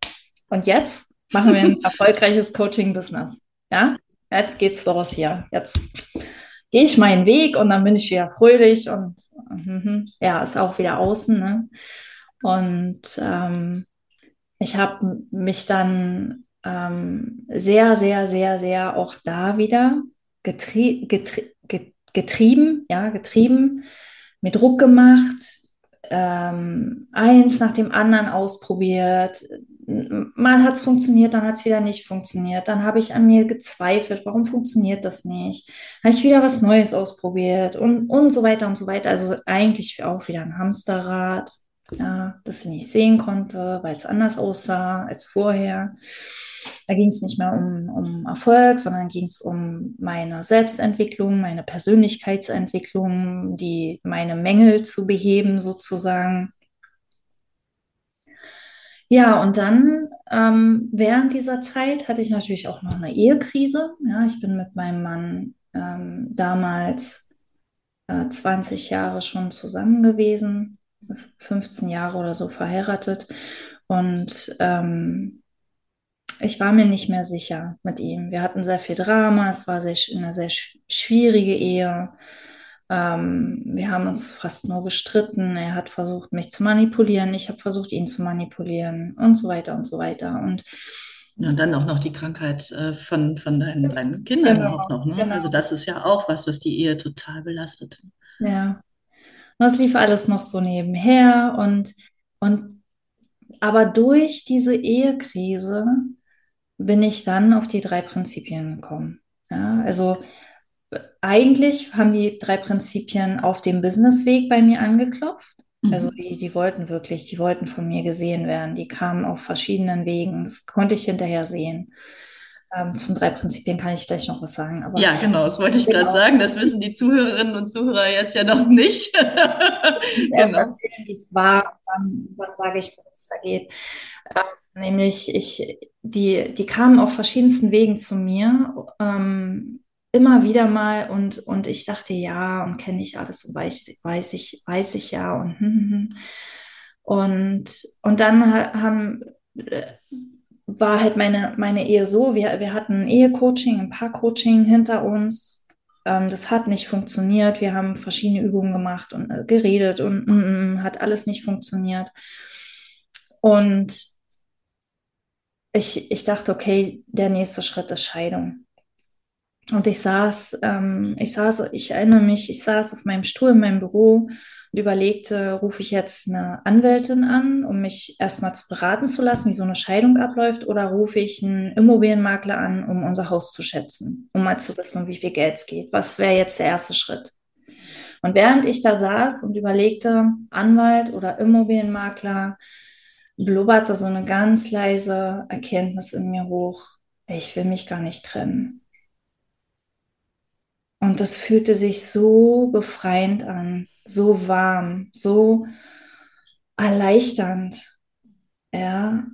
und jetzt machen wir ein [LAUGHS] erfolgreiches Coaching-Business. Ja, jetzt geht's los hier. Jetzt gehe ich meinen Weg und dann bin ich wieder fröhlich und, und ja, ist auch wieder außen. Ne? Und ähm, ich habe mich dann ähm, sehr, sehr, sehr, sehr auch da wieder getrie getrie getrieben, ja, getrieben, mit Druck gemacht, ähm, eins nach dem anderen ausprobiert. Mal hat es funktioniert, dann hat es wieder nicht funktioniert. Dann habe ich an mir gezweifelt, warum funktioniert das nicht? Habe ich wieder was Neues ausprobiert und, und so weiter und so weiter. Also eigentlich auch wieder ein Hamsterrad, ja, das ich nicht sehen konnte, weil es anders aussah als vorher. Da ging es nicht mehr um, um Erfolg, sondern ging es um meine Selbstentwicklung, meine Persönlichkeitsentwicklung, die meine Mängel zu beheben sozusagen. Ja, und dann ähm, während dieser Zeit hatte ich natürlich auch noch eine Ehekrise. Ja, ich bin mit meinem Mann ähm, damals äh, 20 Jahre schon zusammen gewesen, 15 Jahre oder so verheiratet. Und ähm, ich war mir nicht mehr sicher mit ihm. Wir hatten sehr viel Drama, es war sehr, eine sehr schwierige Ehe. Ähm, wir haben uns fast nur gestritten. Er hat versucht, mich zu manipulieren. Ich habe versucht, ihn zu manipulieren und so weiter und so weiter. Und ja, und dann auch noch die Krankheit äh, von, von deinen, deinen Kindern genau, auch noch. Ne? Genau. Also das ist ja auch was, was die Ehe total belastet. Ja. Und das lief alles noch so nebenher und, und aber durch diese Ehekrise bin ich dann auf die drei Prinzipien gekommen. Ja, also eigentlich haben die drei Prinzipien auf dem Businessweg bei mir angeklopft. Mhm. Also die, die wollten wirklich, die wollten von mir gesehen werden. Die kamen auf verschiedenen Wegen. Das konnte ich hinterher sehen. Ähm, zum drei Prinzipien kann ich gleich noch was sagen. Aber ja, genau, das wollte ich genau. gerade sagen. Das wissen die Zuhörerinnen und Zuhörer jetzt ja noch nicht. [LAUGHS] ich genau. erst erzählen, wie es war, dann, dann sage ich, worum es da geht. Ähm, Nämlich, ich, die, die kamen auf verschiedensten Wegen zu mir, ähm, immer wieder mal und, und ich dachte, ja, und kenne ich alles und weiß, weiß ich, weiß ich ja und, [LAUGHS] und, und dann haben, war halt meine, meine Ehe so, wir, wir hatten ein Ehecoaching, ein Paarcoaching hinter uns. Ähm, das hat nicht funktioniert. Wir haben verschiedene Übungen gemacht und äh, geredet und mm, mm, hat alles nicht funktioniert. Und ich, ich dachte, okay, der nächste Schritt ist Scheidung. Und ich saß, ähm, ich saß, ich erinnere mich, ich saß auf meinem Stuhl in meinem Büro überlegte, rufe ich jetzt eine Anwältin an, um mich erstmal zu beraten zu lassen, wie so eine Scheidung abläuft, oder rufe ich einen Immobilienmakler an, um unser Haus zu schätzen, um mal zu wissen, um wie viel Geld es geht. Was wäre jetzt der erste Schritt? Und während ich da saß und überlegte, Anwalt oder Immobilienmakler, blubberte so eine ganz leise Erkenntnis in mir hoch. Ich will mich gar nicht trennen. Und das fühlte sich so befreiend an, so warm, so erleichternd. Ja.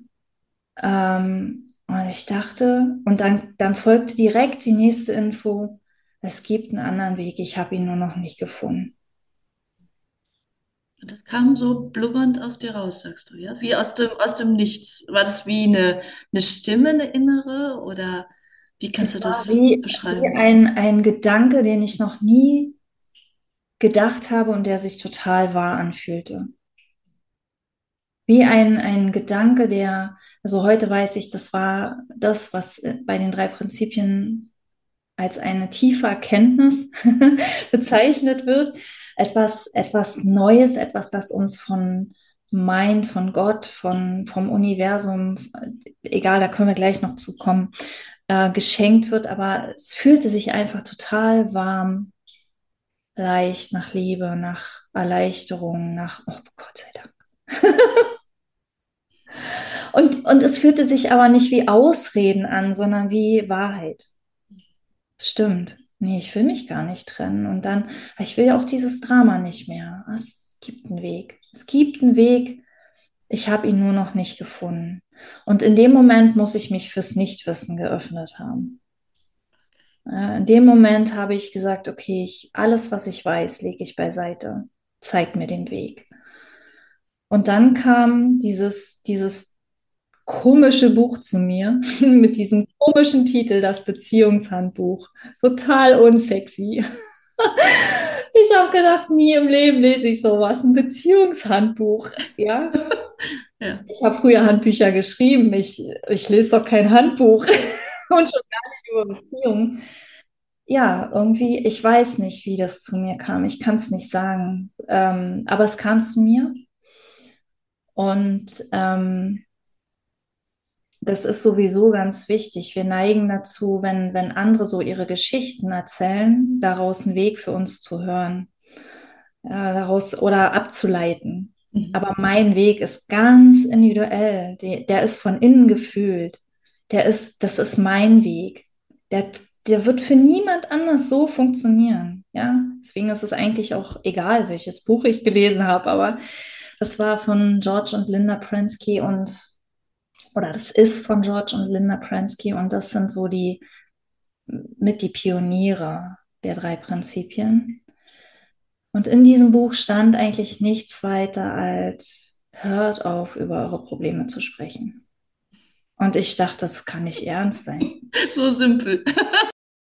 Ähm, und ich dachte, und dann, dann folgte direkt die nächste Info, es gibt einen anderen Weg, ich habe ihn nur noch nicht gefunden. Das kam so blubbernd aus dir raus, sagst du, ja? Wie aus dem, aus dem Nichts. War das wie eine, eine Stimme, eine innere? Oder wie kannst es du das wie, beschreiben? Wie ein, ein Gedanke, den ich noch nie gedacht habe und der sich total wahr anfühlte. Wie ein, ein Gedanke, der, also heute weiß ich, das war das, was bei den drei Prinzipien als eine tiefe Erkenntnis [LAUGHS] bezeichnet wird. Etwas, etwas Neues, etwas, das uns von Mind, von Gott, von, vom Universum, egal, da können wir gleich noch zukommen, äh, geschenkt wird. Aber es fühlte sich einfach total warm, leicht nach Liebe, nach Erleichterung, nach, oh Gott sei Dank. [LAUGHS] und, und es fühlte sich aber nicht wie Ausreden an, sondern wie Wahrheit. Stimmt. Nee, ich will mich gar nicht trennen. Und dann, ich will auch dieses Drama nicht mehr. Es gibt einen Weg. Es gibt einen Weg. Ich habe ihn nur noch nicht gefunden. Und in dem Moment muss ich mich fürs Nichtwissen geöffnet haben. In dem Moment habe ich gesagt, okay, ich, alles, was ich weiß, lege ich beiseite. Zeig mir den Weg. Und dann kam dieses, dieses komische Buch zu mir [LAUGHS] mit diesem komischen Titel, das Beziehungshandbuch. Total unsexy. [LAUGHS] Ich habe gedacht, nie im Leben lese ich sowas, ein Beziehungshandbuch. Ja. ja. Ich habe früher Handbücher geschrieben. Ich, ich lese doch kein Handbuch [LAUGHS] und schon gar nicht über Beziehungen. Ja, irgendwie, ich weiß nicht, wie das zu mir kam. Ich kann es nicht sagen. Ähm, aber es kam zu mir. Und ähm, das ist sowieso ganz wichtig. Wir neigen dazu, wenn, wenn andere so ihre Geschichten erzählen, daraus einen Weg für uns zu hören. Ja, daraus oder abzuleiten. Mhm. Aber mein Weg ist ganz individuell. Der, der ist von innen gefühlt. Der ist, das ist mein Weg. Der, der wird für niemand anders so funktionieren. Ja, deswegen ist es eigentlich auch egal, welches Buch ich gelesen habe. Aber das war von George und Linda Prensky und oder das ist von George und Linda Pransky und das sind so die mit die Pioniere der drei Prinzipien. Und in diesem Buch stand eigentlich nichts weiter als hört auf, über eure Probleme zu sprechen. Und ich dachte, das kann nicht ernst sein. [LAUGHS] So simpel.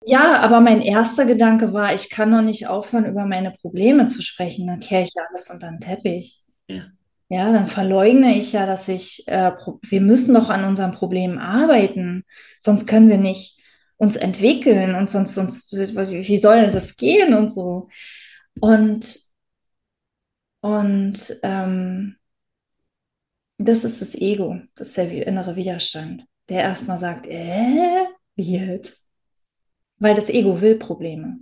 Ja, aber mein erster Gedanke war, ich kann doch nicht aufhören, über meine Probleme zu sprechen. Dann kehre ich alles unter den Teppich. Ja. Ja, dann verleugne ich ja, dass ich, äh, wir müssen doch an unserem Problem arbeiten, sonst können wir nicht uns entwickeln und sonst, sonst, wie soll denn das gehen und so. Und, und ähm, das ist das Ego, das ist der innere Widerstand, der erstmal sagt, äh, wie jetzt? Weil das Ego will Probleme.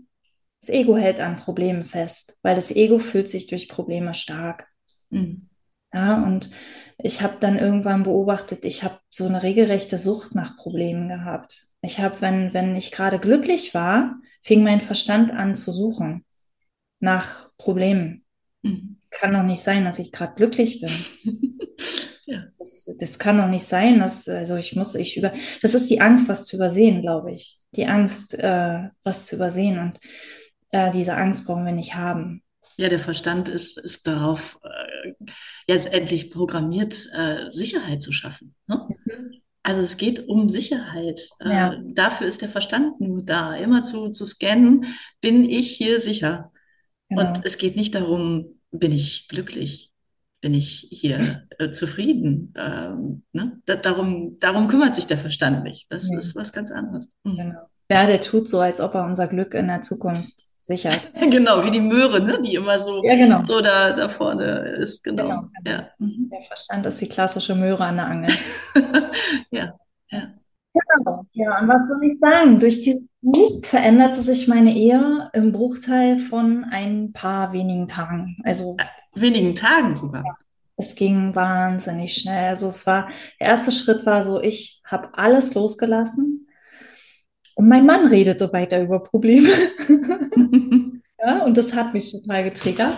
Das Ego hält an Problemen fest, weil das Ego fühlt sich durch Probleme stark. Mhm. Ja, und ich habe dann irgendwann beobachtet, ich habe so eine regelrechte Sucht nach Problemen gehabt. Ich habe, wenn, wenn ich gerade glücklich war, fing mein Verstand an zu suchen nach Problemen. Mhm. Kann doch nicht sein, dass ich gerade glücklich bin. [LAUGHS] ja. das, das, kann doch nicht sein, dass, also ich muss, ich über, das ist die Angst, was zu übersehen, glaube ich. Die Angst, äh, was zu übersehen und äh, diese Angst brauchen wir nicht haben. Ja, der Verstand ist, ist darauf äh, jetzt endlich programmiert, äh, Sicherheit zu schaffen. Ne? Mhm. Also es geht um Sicherheit. Ja. Äh, dafür ist der Verstand nur da, immer zu, zu scannen, bin ich hier sicher? Genau. Und es geht nicht darum, bin ich glücklich? Bin ich hier äh, zufrieden? Ähm, ne? Da, darum, darum kümmert sich der Verstand nicht. Das Nee. ist was ganz anderes. Mhm. Genau. Ja, der tut so, als ob er unser Glück in der Zukunft sichert. [LAUGHS] Genau, wie die Möhre, ne? die immer so, Ja, genau. so da, da vorne ist. Genau. Genau, genau. Ja. Mhm. Der Verstand ist die klassische Möhre an der Angel. [LAUGHS] ja. Ja. Genau. Ja, und was soll ich sagen? Durch dieses Buch veränderte sich meine Ehe im Bruchteil von ein paar wenigen Tagen. Also Wenigen Tagen sogar. es ging wahnsinnig schnell. Also es war, der erste Schritt war so, ich habe alles losgelassen und mein Mann redete weiter über Probleme. [LAUGHS] Ja, und das hat mich total getriggert.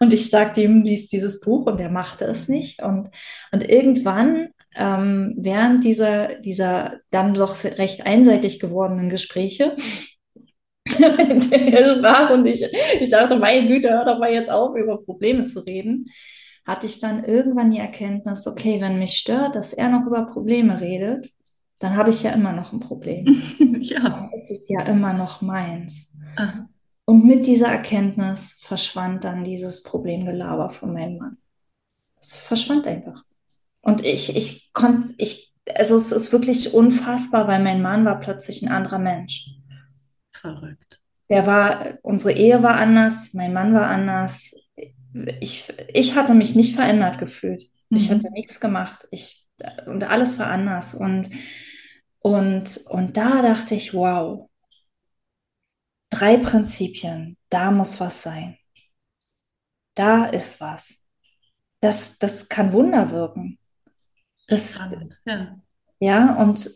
Und ich sagte ihm, lies dieses Buch und er machte es nicht. Und, und irgendwann, ähm, während dieser, dieser dann doch recht einseitig gewordenen Gespräche, [LAUGHS] in denen er sprach und ich, ich dachte, meine Güte, hör doch mal jetzt auf, über Probleme zu reden, hatte ich dann irgendwann die Erkenntnis, okay, wenn mich stört, dass er noch über Probleme redet, dann habe ich ja immer noch ein Problem. [LAUGHS] ja. Dann ist es ja immer noch meins. Ah. Und mit dieser Erkenntnis verschwand dann dieses Problemgelaber von meinem Mann. Es verschwand einfach. Und ich, ich konnte, ich, also es ist wirklich unfassbar, weil mein Mann war plötzlich ein anderer Mensch. Verrückt. Der war, unsere Ehe war anders, mein Mann war anders. Ich, ich hatte mich nicht verändert gefühlt. Ich Mhm. hatte nichts gemacht. Ich, und alles war anders. Und, und, und da dachte ich, wow, drei Prinzipien, da muss was sein. Da ist was. Das, das kann Wunder wirken. Das, Spannend. Ja. ja, und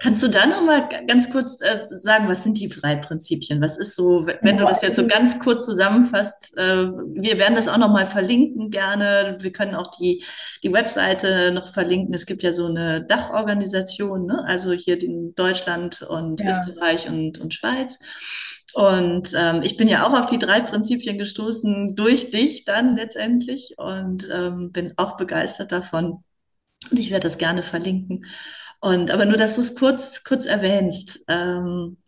Kannst du da nochmal ganz kurz äh, sagen, was sind die drei Prinzipien? Was ist so, wenn wenn du das jetzt so ganz kurz zusammenfasst, äh, wir werden das auch nochmal verlinken gerne. Wir können auch die, die Webseite noch verlinken. Es gibt ja so eine Dachorganisation, ne? Also hier in Deutschland und Ja. Österreich und, und Schweiz. Und ähm, ich bin ja auch auf die drei Prinzipien gestoßen durch dich dann letztendlich und ähm, bin auch begeistert davon. Und ich werde das gerne verlinken. Und aber nur, dass du es kurz, kurz erwähnst. Ähm,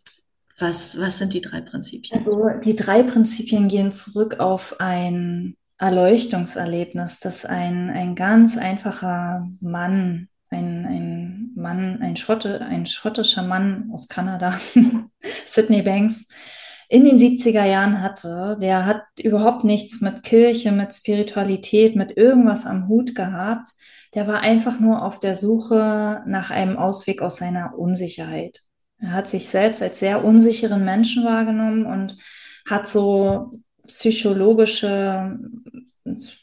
was, was sind die drei Prinzipien? Also die drei Prinzipien gehen zurück auf ein Erleuchtungserlebnis, das ein, ein ganz einfacher Mann, ein, ein Mann, ein, Schotte, ein schottischer Mann aus Kanada, [LAUGHS] Sydney Banks, in den 70er Jahren hatte. Der hat überhaupt nichts mit Kirche, mit Spiritualität, mit irgendwas am Hut gehabt. Der war einfach nur auf der Suche nach einem Ausweg aus seiner Unsicherheit. Er hat sich selbst als sehr unsicheren Menschen wahrgenommen und hat so psychologische,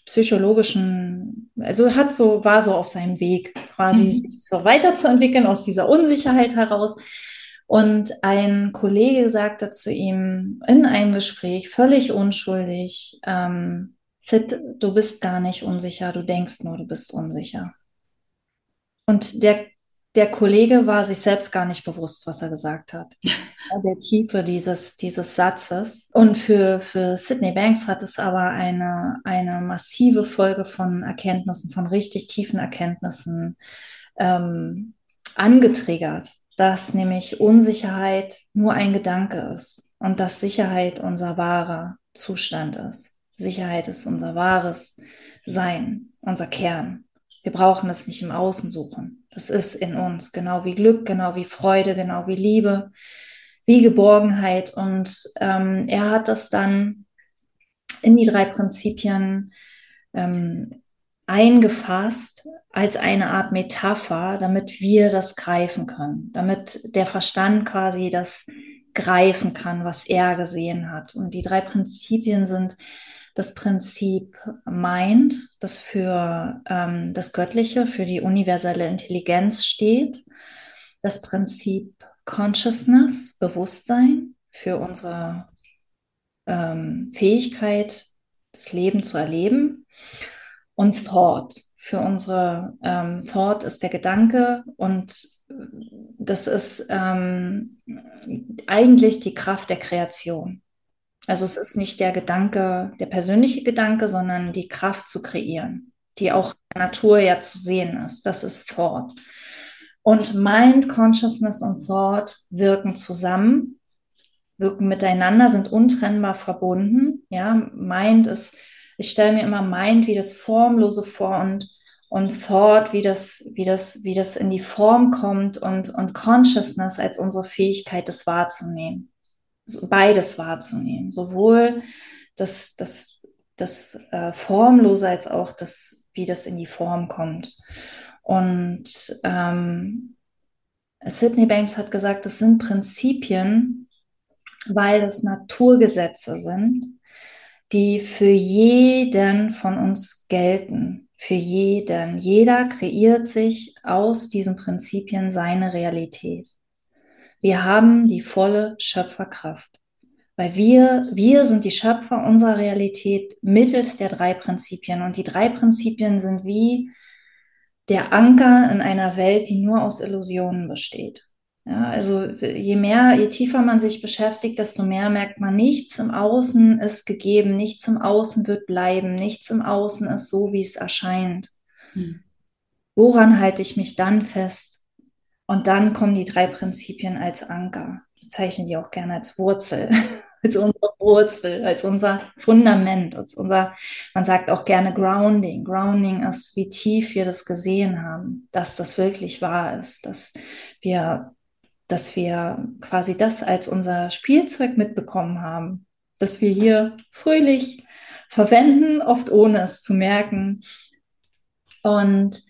psychologischen, also hat so, war so auf seinem Weg, quasi Mhm. sich so weiterzuentwickeln aus dieser Unsicherheit heraus. Und ein Kollege sagte zu ihm in einem Gespräch, völlig unschuldig, ähm, Sid, du bist gar nicht unsicher, du denkst nur, du bist unsicher. Und der, der Kollege war sich selbst gar nicht bewusst, was er gesagt hat. [LAUGHS] Der Tiefe dieses, dieses Satzes. Und für, für Sydney Banks hat es aber eine, eine massive Folge von Erkenntnissen, von richtig tiefen Erkenntnissen ähm, angetriggert, dass nämlich Unsicherheit nur ein Gedanke ist und dass Sicherheit unser wahrer Zustand ist. Sicherheit ist unser wahres Sein, unser Kern. Wir brauchen es nicht im Außen suchen. Das ist in uns, genau wie Glück, genau wie Freude, genau wie Liebe, wie Geborgenheit. Und ähm, er hat das dann in die drei Prinzipien ähm, eingefasst als eine Art Metapher, damit wir das greifen können, damit der Verstand quasi das greifen kann, was er gesehen hat. Und die drei Prinzipien sind das Prinzip Mind, das für ähm, das Göttliche, für die universelle Intelligenz steht. Das Prinzip Consciousness, Bewusstsein, für unsere ähm, Fähigkeit, das Leben zu erleben. Und Thought, für unsere ähm, Thought ist der Gedanke und das ist ähm, eigentlich die Kraft der Kreation. Also es ist nicht der Gedanke, der persönliche Gedanke, sondern die Kraft zu kreieren, die auch in der Natur ja zu sehen ist. Das ist Thought. Und Mind, Consciousness und Thought wirken zusammen, wirken miteinander, sind untrennbar verbunden. Ja, Mind ist, ich stelle mir immer Mind wie das Formlose vor und, und Thought, wie das, wie, das, wie das in die Form kommt und, und Consciousness als unsere Fähigkeit, das wahrzunehmen. Beides wahrzunehmen. Sowohl das, das, das äh, Formlose als auch das, wie das in die Form kommt. Und ähm, Sydney Banks hat gesagt, das sind Prinzipien, weil es Naturgesetze sind, die für jeden von uns gelten. Für jeden. Jeder kreiert sich aus diesen Prinzipien seine Realität. Wir haben die volle Schöpferkraft, weil wir, wir sind die Schöpfer unserer Realität mittels der drei Prinzipien. Und die drei Prinzipien sind wie der Anker in einer Welt, die nur aus Illusionen besteht. Ja, also je mehr, je tiefer man sich beschäftigt, desto mehr merkt man, nichts im Außen ist gegeben, nichts im Außen wird bleiben, nichts im Außen ist so, wie es erscheint. Hm. Woran halte ich mich dann fest? Und dann kommen die drei Prinzipien als Anker. Ich bezeichne die auch gerne als Wurzel. [LAUGHS] als unsere Wurzel, als unser Fundament, als unser, man sagt auch gerne Grounding. Grounding ist, wie tief wir das gesehen haben, dass das wirklich wahr ist, dass wir, dass wir quasi das als unser Spielzeug mitbekommen haben, dass wir hier fröhlich verwenden, oft ohne es zu merken. Und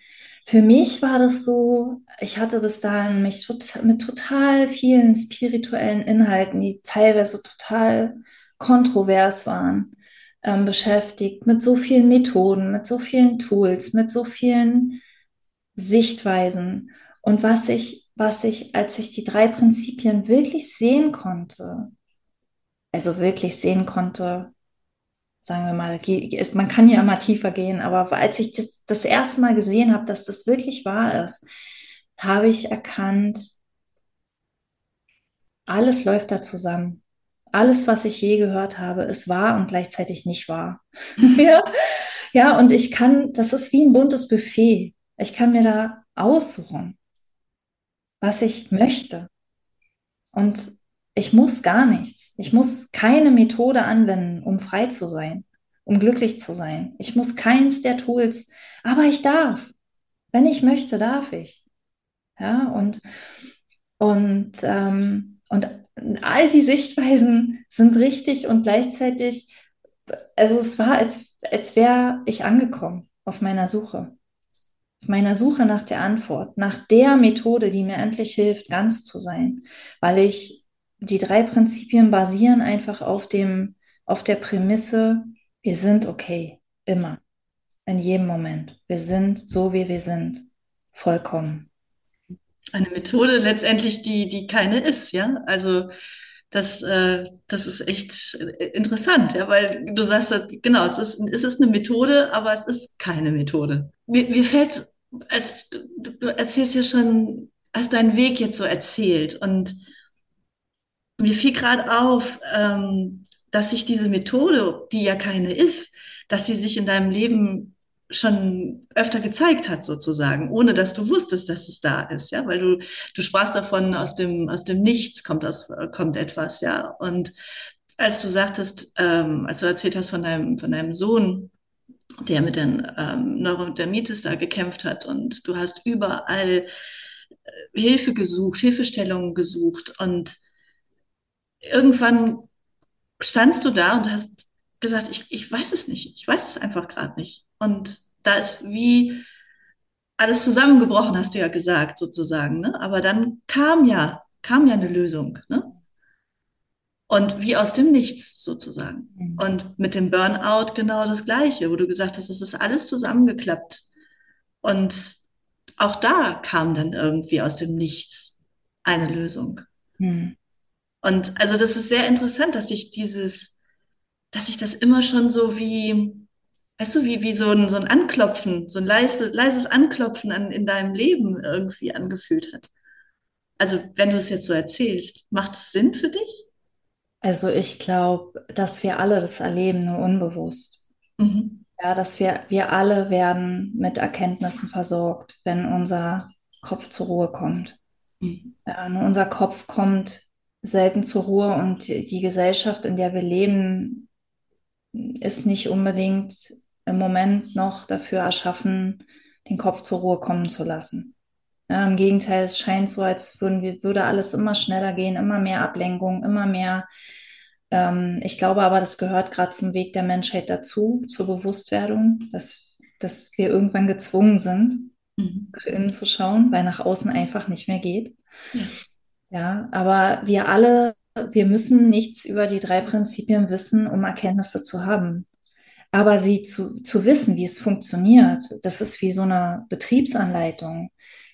für mich war das so, ich hatte bis dahin mich tot, mit total vielen spirituellen Inhalten, die teilweise total kontrovers waren, ähm, beschäftigt, mit so vielen Methoden, mit so vielen Tools, mit so vielen Sichtweisen. Und was ich, was ich, als ich die drei Prinzipien wirklich sehen konnte, also wirklich sehen konnte, sagen wir mal, man kann ja immer tiefer gehen, aber als ich das, das erste Mal gesehen habe, dass das wirklich wahr ist, habe ich erkannt, alles läuft da zusammen. Alles, was ich je gehört habe, ist wahr und gleichzeitig nicht wahr. [LAUGHS] ja? ja, und ich kann, das ist wie ein buntes Buffet. Ich kann mir da aussuchen, was ich möchte. Und ich muss gar nichts. Ich muss keine Methode anwenden, um frei zu sein, um glücklich zu sein. Ich muss keins der Tools, aber ich darf. Wenn ich möchte, darf ich. Ja, und, und, ähm, und all die Sichtweisen sind richtig und gleichzeitig, also es war, als, als wäre ich angekommen auf meiner Suche. Auf meiner Suche nach der Antwort, nach der Methode, die mir endlich hilft, ganz zu sein, weil ich die drei Prinzipien basieren einfach auf dem, auf der Prämisse, wir sind okay, immer, in jedem Moment. Wir sind so, wie wir sind, vollkommen. Eine Methode letztendlich, die, die keine ist, ja. Also das, äh, das ist echt interessant, ja, weil du sagst, genau, es ist, es ist eine Methode, aber es ist keine Methode. Mir, mir fällt, als du, du erzählst ja schon, hast deinen Weg jetzt so erzählt und mir fiel gerade auf, ähm, dass sich diese Methode, die ja keine ist, dass sie sich in deinem Leben schon öfter gezeigt hat, sozusagen, ohne dass du wusstest, dass es da ist, ja, weil du, du sprachst davon, aus dem, aus dem Nichts kommt, das, kommt etwas, ja, und als du sagtest, ähm, als du erzählt hast von deinem, von deinem Sohn, der mit den ähm, Neurodermitis da gekämpft hat und du hast überall äh, Hilfe gesucht, Hilfestellungen gesucht und irgendwann standst du da und hast gesagt, ich, ich weiß es nicht, ich weiß es einfach gerade nicht. Und da ist wie alles zusammengebrochen, hast du ja gesagt, sozusagen. Ne? Aber dann kam ja, kam ja eine Lösung. Ne? Und wie aus dem Nichts sozusagen. Mhm. Und mit dem Burnout genau das Gleiche, wo du gesagt hast, es ist alles zusammengeklappt. Und auch da kam dann irgendwie aus dem Nichts eine Lösung. Mhm. Und also das ist sehr interessant, dass ich dieses, dass ich das immer schon so wie, weißt du, wie, wie so ein, so ein Anklopfen, so ein leises, leises Anklopfen an, in deinem Leben irgendwie angefühlt hat. Also wenn du es jetzt so erzählst, macht es Sinn für dich? Also ich glaube, dass wir alle das erleben, nur unbewusst. Mhm. Ja, dass wir, wir alle werden mit Erkenntnissen versorgt, wenn unser Kopf zur Ruhe kommt. Mhm. Ja, unser Kopf kommt selten zur Ruhe und die Gesellschaft, in der wir leben, ist nicht unbedingt im Moment noch dafür erschaffen, den Kopf zur Ruhe kommen zu lassen. Ja, Im Gegenteil, es scheint so, als würden wir, würde alles immer schneller gehen, immer mehr Ablenkung, immer mehr. Ähm, ich glaube aber, das gehört gerade zum Weg der Menschheit dazu, zur Bewusstwerdung, dass, dass wir irgendwann gezwungen sind, mhm. nach innen zu schauen, weil nach außen einfach nicht mehr geht. Ja. ja, aber wir alle, wir müssen nichts über die drei Prinzipien wissen, um Erkenntnisse zu haben. Aber sie zu, zu wissen, wie es funktioniert, das ist wie so eine Betriebsanleitung,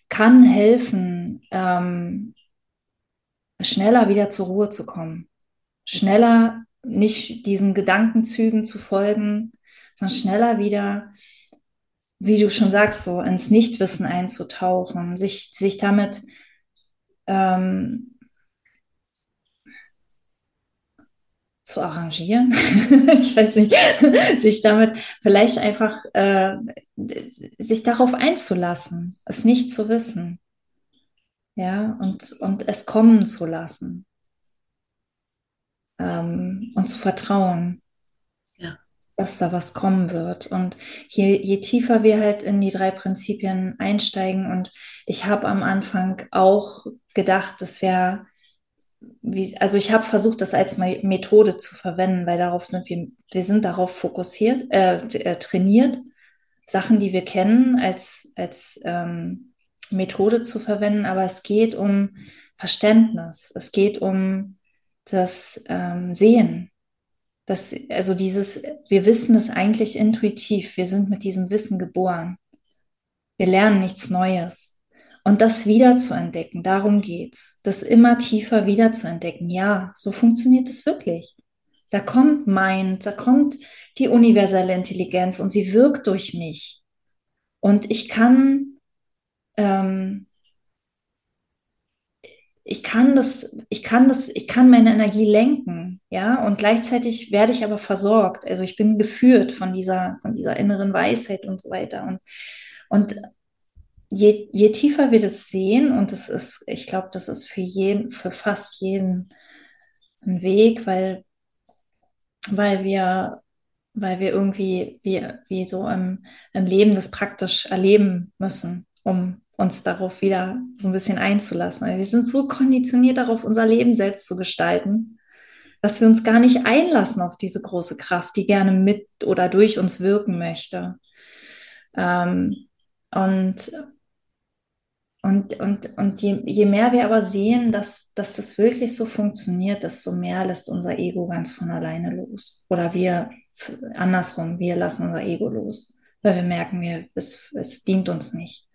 kann helfen, ähm, schneller wieder zur Ruhe zu kommen. Schneller nicht diesen Gedankenzügen zu folgen, sondern schneller wieder, wie du schon sagst, so ins Nichtwissen einzutauchen, sich, sich damit ähm, zu arrangieren. [LAUGHS] ich weiß nicht, sich damit vielleicht einfach äh, sich darauf einzulassen, es nicht zu wissen. Ja, und, und es kommen zu lassen. Ähm, und zu vertrauen, ja. dass da was kommen wird. Und je, je tiefer wir halt in die drei Prinzipien einsteigen, und ich habe am Anfang auch gedacht, das wäre wie, also ich habe versucht, das als Methode zu verwenden, weil darauf sind wir, wir sind darauf fokussiert, äh, äh, trainiert, Sachen, die wir kennen, als, als ähm, Methode zu verwenden, aber es geht um Verständnis, es geht um das ähm, Sehen. Das, also dieses, wir wissen es eigentlich intuitiv, wir sind mit diesem Wissen geboren. Wir lernen nichts Neues. Und das wieder zu entdecken, darum geht's. Das immer tiefer wieder zu entdecken. Ja, so funktioniert es wirklich. Da kommt Mind, da kommt die universelle Intelligenz und sie wirkt durch mich. Und ich kann, ähm, ich kann das, ich kann das, ich kann meine Energie lenken, ja, und gleichzeitig werde ich aber versorgt. Also ich bin geführt von dieser, von dieser inneren Weisheit und so weiter. Und, und je, je tiefer wir das sehen, und das ist, ich glaube, das ist für jeden, für fast jeden ein Weg, weil, weil wir, weil wir irgendwie wie, wie so im, im Leben das praktisch erleben müssen, um uns darauf wieder so ein bisschen einzulassen. Wir sind so konditioniert darauf, unser Leben selbst zu gestalten, dass wir uns gar nicht einlassen auf diese große Kraft, die gerne mit oder durch uns wirken möchte. Ähm, und und, und, und je, je mehr wir aber sehen, dass, dass das wirklich so funktioniert, desto mehr lässt unser Ego ganz von alleine los. Oder wir andersrum, wir lassen unser Ego los, weil wir merken, wir, es, es dient uns nicht.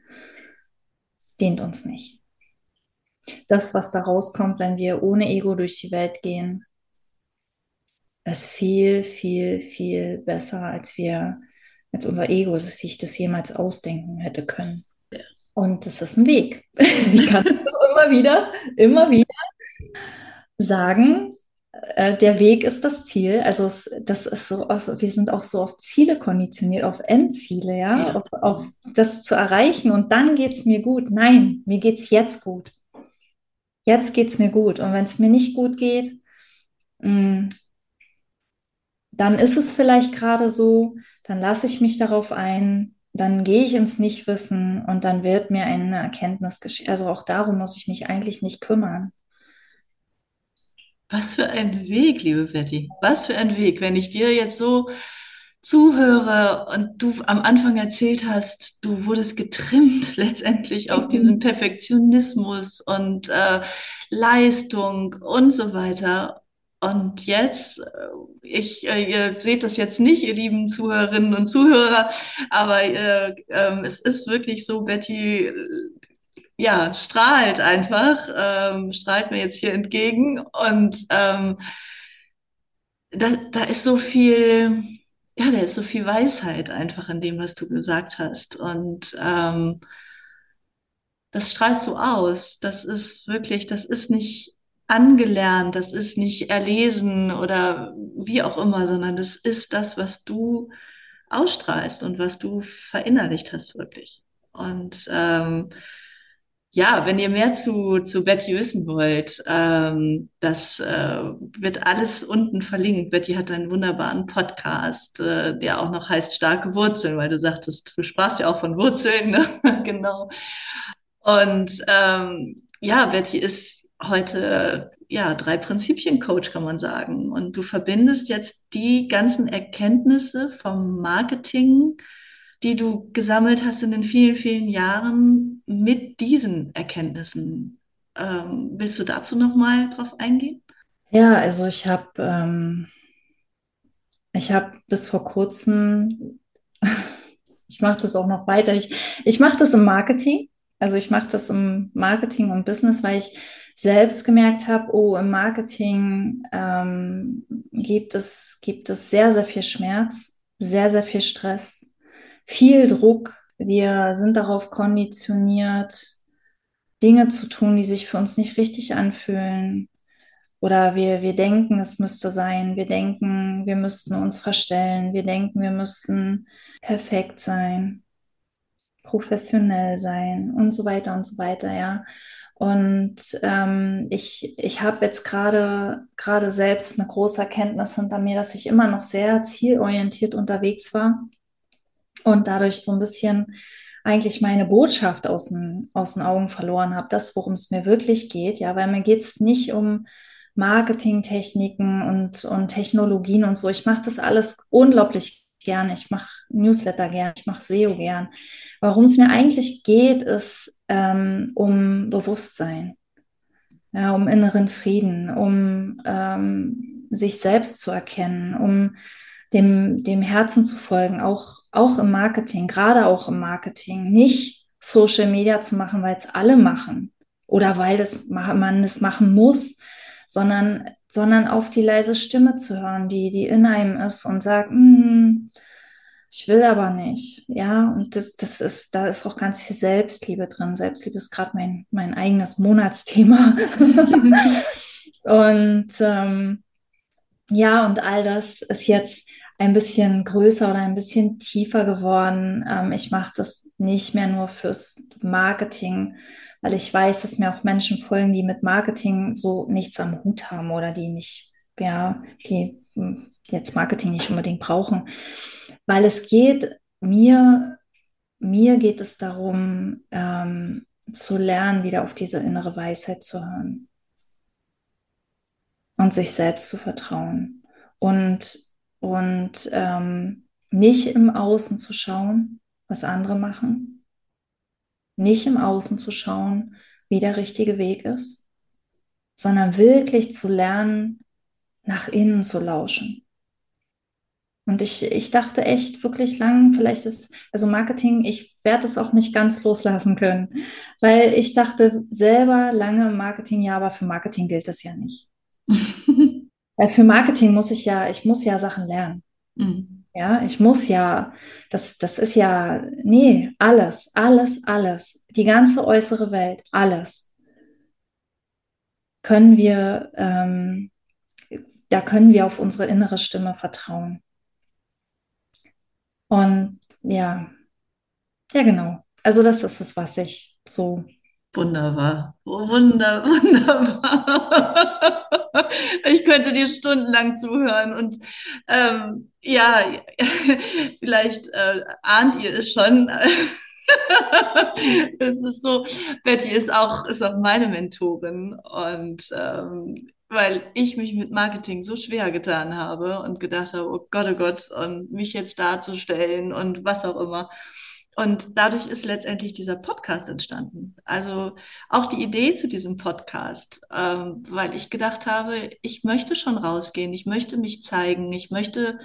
Es dient uns nicht. Das, was da rauskommt, wenn wir ohne Ego durch die Welt gehen, ist viel, viel, viel besser, als wir, als unser Ego sich das jemals ausdenken hätte können. Und das ist ein Weg. [LAUGHS] Ich kann immer wieder, immer wieder sagen, äh, der Weg ist das Ziel. Also es, das ist so, also wir sind auch so auf Ziele konditioniert, auf Endziele, ja, ja. Auf, auf, das zu erreichen und dann geht es mir gut. Nein, mir geht es jetzt gut. Jetzt geht es mir gut. Und wenn es mir nicht gut geht, mh, mm, dann ist es vielleicht gerade so, dann lasse ich mich darauf ein, dann gehe ich ins Nichtwissen und dann wird mir eine Erkenntnis geschehen. Also auch darum muss ich mich eigentlich nicht kümmern. Was für ein Weg, liebe Betty. Was für ein Weg. Wenn ich dir jetzt so zuhöre und du am Anfang erzählt hast, du wurdest getrimmt [LAUGHS] letztendlich auf diesen [LAUGHS] Perfektionismus und äh, Leistung und so weiter. Und jetzt, äh, ich, äh, ihr seht das jetzt nicht, ihr lieben Zuhörerinnen und Zuhörer, aber äh, äh, es ist wirklich so, Betty, ja, strahlt einfach, ähm, strahlt mir jetzt hier entgegen und ähm, da, da ist so viel, ja, da ist so viel Weisheit einfach in dem, was du gesagt hast und ähm, das strahlst du aus. Das ist wirklich, das ist nicht angelernt, das ist nicht erlesen oder wie auch immer, sondern das ist das, was du ausstrahlst und was du verinnerlicht hast wirklich. Und ähm, Ja, wenn ihr mehr zu, zu Betty wissen wollt, ähm, das äh, wird alles unten verlinkt. Betty hat einen wunderbaren Podcast, äh, der auch noch heißt Starke Wurzeln, weil du sagtest, du sprachst ja auch von Wurzeln, [LAUGHS] ne? genau. Und ähm, ja, Betty ist heute ja drei Prinzipien Coach, kann man sagen. Und du verbindest jetzt die ganzen Erkenntnisse vom Marketing die du gesammelt hast in den vielen, vielen Jahren mit diesen Erkenntnissen. Ähm, willst du dazu nochmal drauf eingehen? Ja, also ich habe ähm, ich habe bis vor kurzem, [LAUGHS] ich mache das auch noch weiter, ich, ich mache das im Marketing. Also ich mache das im Marketing und Business, weil ich selbst gemerkt habe, oh, im Marketing ähm, gibt es, gibt es sehr, sehr viel Schmerz, sehr, sehr viel Stress, viel Druck. Wir sind darauf konditioniert, Dinge zu tun, die sich für uns nicht richtig anfühlen. Oder wir, wir denken, es müsste sein. Wir denken, wir müssten uns verstellen. Wir denken, wir müssten perfekt sein, professionell sein und so weiter und so weiter, ja. Und ähm, ich, ich habe jetzt gerade selbst eine große Erkenntnis hinter mir, dass ich immer noch sehr zielorientiert unterwegs war und dadurch so ein bisschen eigentlich meine Botschaft aus den, aus den Augen verloren habe, das, worum es mir wirklich geht, ja, weil mir geht es nicht um Marketingtechniken und, und Technologien und so. Ich mache das alles unglaublich gern. Ich mache Newsletter gern, ich mache SEO gern. Warum es mir eigentlich geht, ist ähm, um Bewusstsein, ja, um inneren Frieden, um ähm, sich selbst zu erkennen, um dem, dem Herzen zu folgen, auch, auch im Marketing, gerade auch im Marketing, nicht Social Media zu machen, weil es alle machen oder weil das, man es machen muss, sondern, sondern auf die leise Stimme zu hören, die, die in einem ist und sagt, mm, ich will aber nicht. Ja, und das, das ist, da ist auch ganz viel Selbstliebe drin. Selbstliebe ist gerade mein, mein eigenes Monatsthema. [LAUGHS] und ähm, ja, und all das ist jetzt ein bisschen größer oder ein bisschen tiefer geworden. Ähm, ich mache das nicht mehr nur fürs Marketing, weil ich weiß, dass mir auch Menschen folgen, die mit Marketing so nichts am Hut haben oder die nicht, ja, die hm, jetzt Marketing nicht unbedingt brauchen. Weil es geht mir, mir geht es darum, ähm, zu lernen, wieder auf diese innere Weisheit zu hören und sich selbst zu vertrauen. Und und ähm, nicht im Außen zu schauen, was andere machen, nicht im Außen zu schauen, wie der richtige Weg ist, sondern wirklich zu lernen, nach innen zu lauschen. Und ich, ich dachte echt wirklich lang, vielleicht ist, also Marketing, ich werde es auch nicht ganz loslassen können, weil ich dachte selber lange Marketing, ja, aber für Marketing gilt das ja nicht. [LAUGHS] Weil für Marketing muss ich ja, ich muss ja Sachen lernen. Mhm. Ja, ich muss ja, das, das ist ja, nee, alles, alles, alles, die ganze äußere Welt, alles können wir, ähm, da können wir auf unsere innere Stimme vertrauen. Und ja, ja, genau. Also das ist es, was ich so Wunderbar. Wunder, [LAUGHS] wunderbar. Ich könnte dir stundenlang zuhören und ähm, ja, [LAUGHS] vielleicht äh, ahnt ihr es schon. [LAUGHS] es ist so, Betty ist auch, ist auch meine Mentorin und ähm, weil ich mich mit Marketing so schwer getan habe und gedacht habe, oh Gott, oh Gott, und mich jetzt darzustellen und was auch immer. Und dadurch ist letztendlich dieser Podcast entstanden. Also auch die Idee zu diesem Podcast, ähm, weil ich gedacht habe, ich möchte schon rausgehen, ich möchte mich zeigen, ich möchte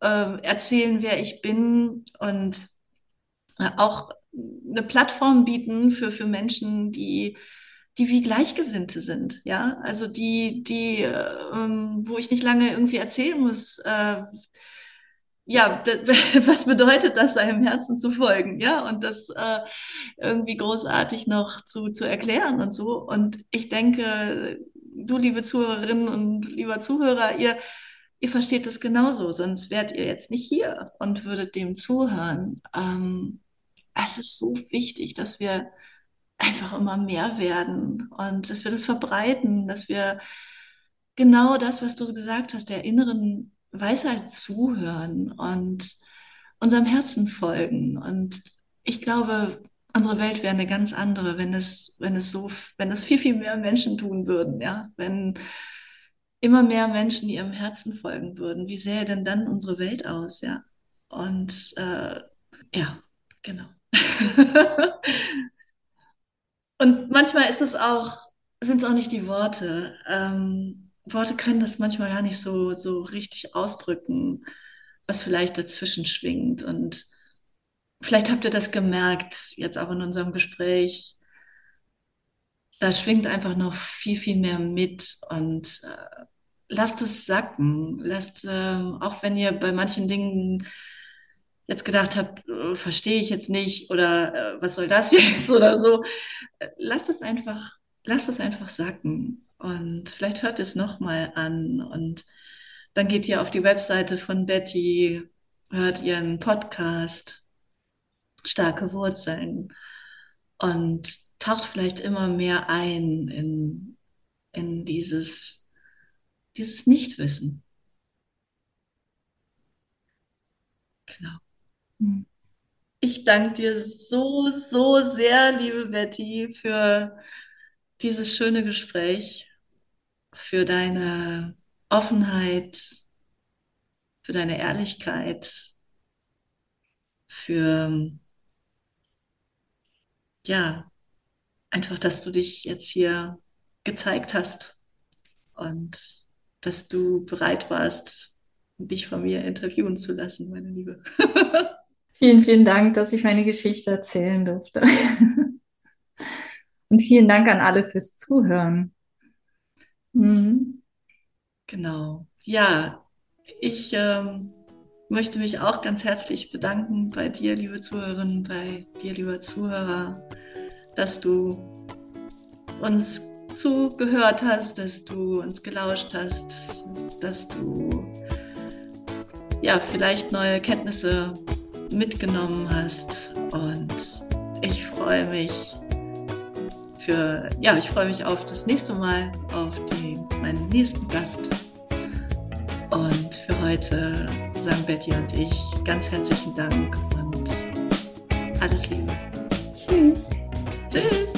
äh, erzählen, wer ich bin und auch eine Plattform bieten für, für Menschen, die die wie Gleichgesinnte sind, ja, also die, die, äh, wo ich nicht lange irgendwie erzählen muss, äh, ja, [LAUGHS] was bedeutet das, seinem Herzen zu folgen, ja, und das äh, irgendwie großartig noch zu, zu erklären und so. Und ich denke, du, liebe Zuhörerinnen und lieber Zuhörer, ihr, ihr versteht das genauso, sonst wärt ihr jetzt nicht hier und würdet dem zuhören. Ähm, es ist so wichtig, dass wir einfach immer mehr werden und dass wir das verbreiten, dass wir genau das, was du gesagt hast, der inneren Weisheit zuhören und unserem Herzen folgen. Und ich glaube, unsere Welt wäre eine ganz andere, wenn es, wenn es so, wenn es viel, viel mehr Menschen tun würden, ja, wenn immer mehr Menschen ihrem Herzen folgen würden. Wie sähe denn dann unsere Welt aus, ja? Und äh, ja, genau. [LAUGHS] Und manchmal ist es auch, sind es auch nicht die Worte. Ähm, Worte können das manchmal gar nicht so, so richtig ausdrücken, was vielleicht dazwischen schwingt. Und vielleicht habt ihr das gemerkt, jetzt auch in unserem Gespräch. Da schwingt einfach noch viel, viel mehr mit und äh, lasst es sacken. Lasst, äh, auch wenn ihr bei manchen Dingen jetzt gedacht habt, äh, verstehe ich jetzt nicht oder äh, was soll das [LAUGHS] jetzt oder so, äh, lasst es einfach, lasst es einfach sacken und vielleicht hört es nochmal an und dann geht ihr auf die Webseite von Betty, hört ihren Podcast, starke Wurzeln und taucht vielleicht immer mehr ein in, in dieses, dieses Nichtwissen. Genau. Ich danke dir so, so sehr, liebe Betty, für dieses schöne Gespräch, für deine Offenheit, für deine Ehrlichkeit, für, ja, einfach, dass du dich jetzt hier gezeigt hast und dass du bereit warst, dich von mir interviewen zu lassen, meine Liebe. [LAUGHS] Vielen, vielen Dank, dass ich meine Geschichte erzählen durfte. Und vielen Dank an alle fürs Zuhören. Mhm. Genau. Ja, ich ähm, möchte mich auch ganz herzlich bedanken bei dir, liebe Zuhörerin, bei dir, lieber Zuhörer, dass du uns zugehört hast, dass du uns gelauscht hast, dass du ja vielleicht neue Kenntnisse mitgenommen hast. Und ich freue mich für, ja, ich freue mich auf das nächste Mal, auf die, meinen nächsten Gast. Und für heute sagen Betty und ich ganz herzlichen Dank und alles Liebe. Tschüss. Tschüss.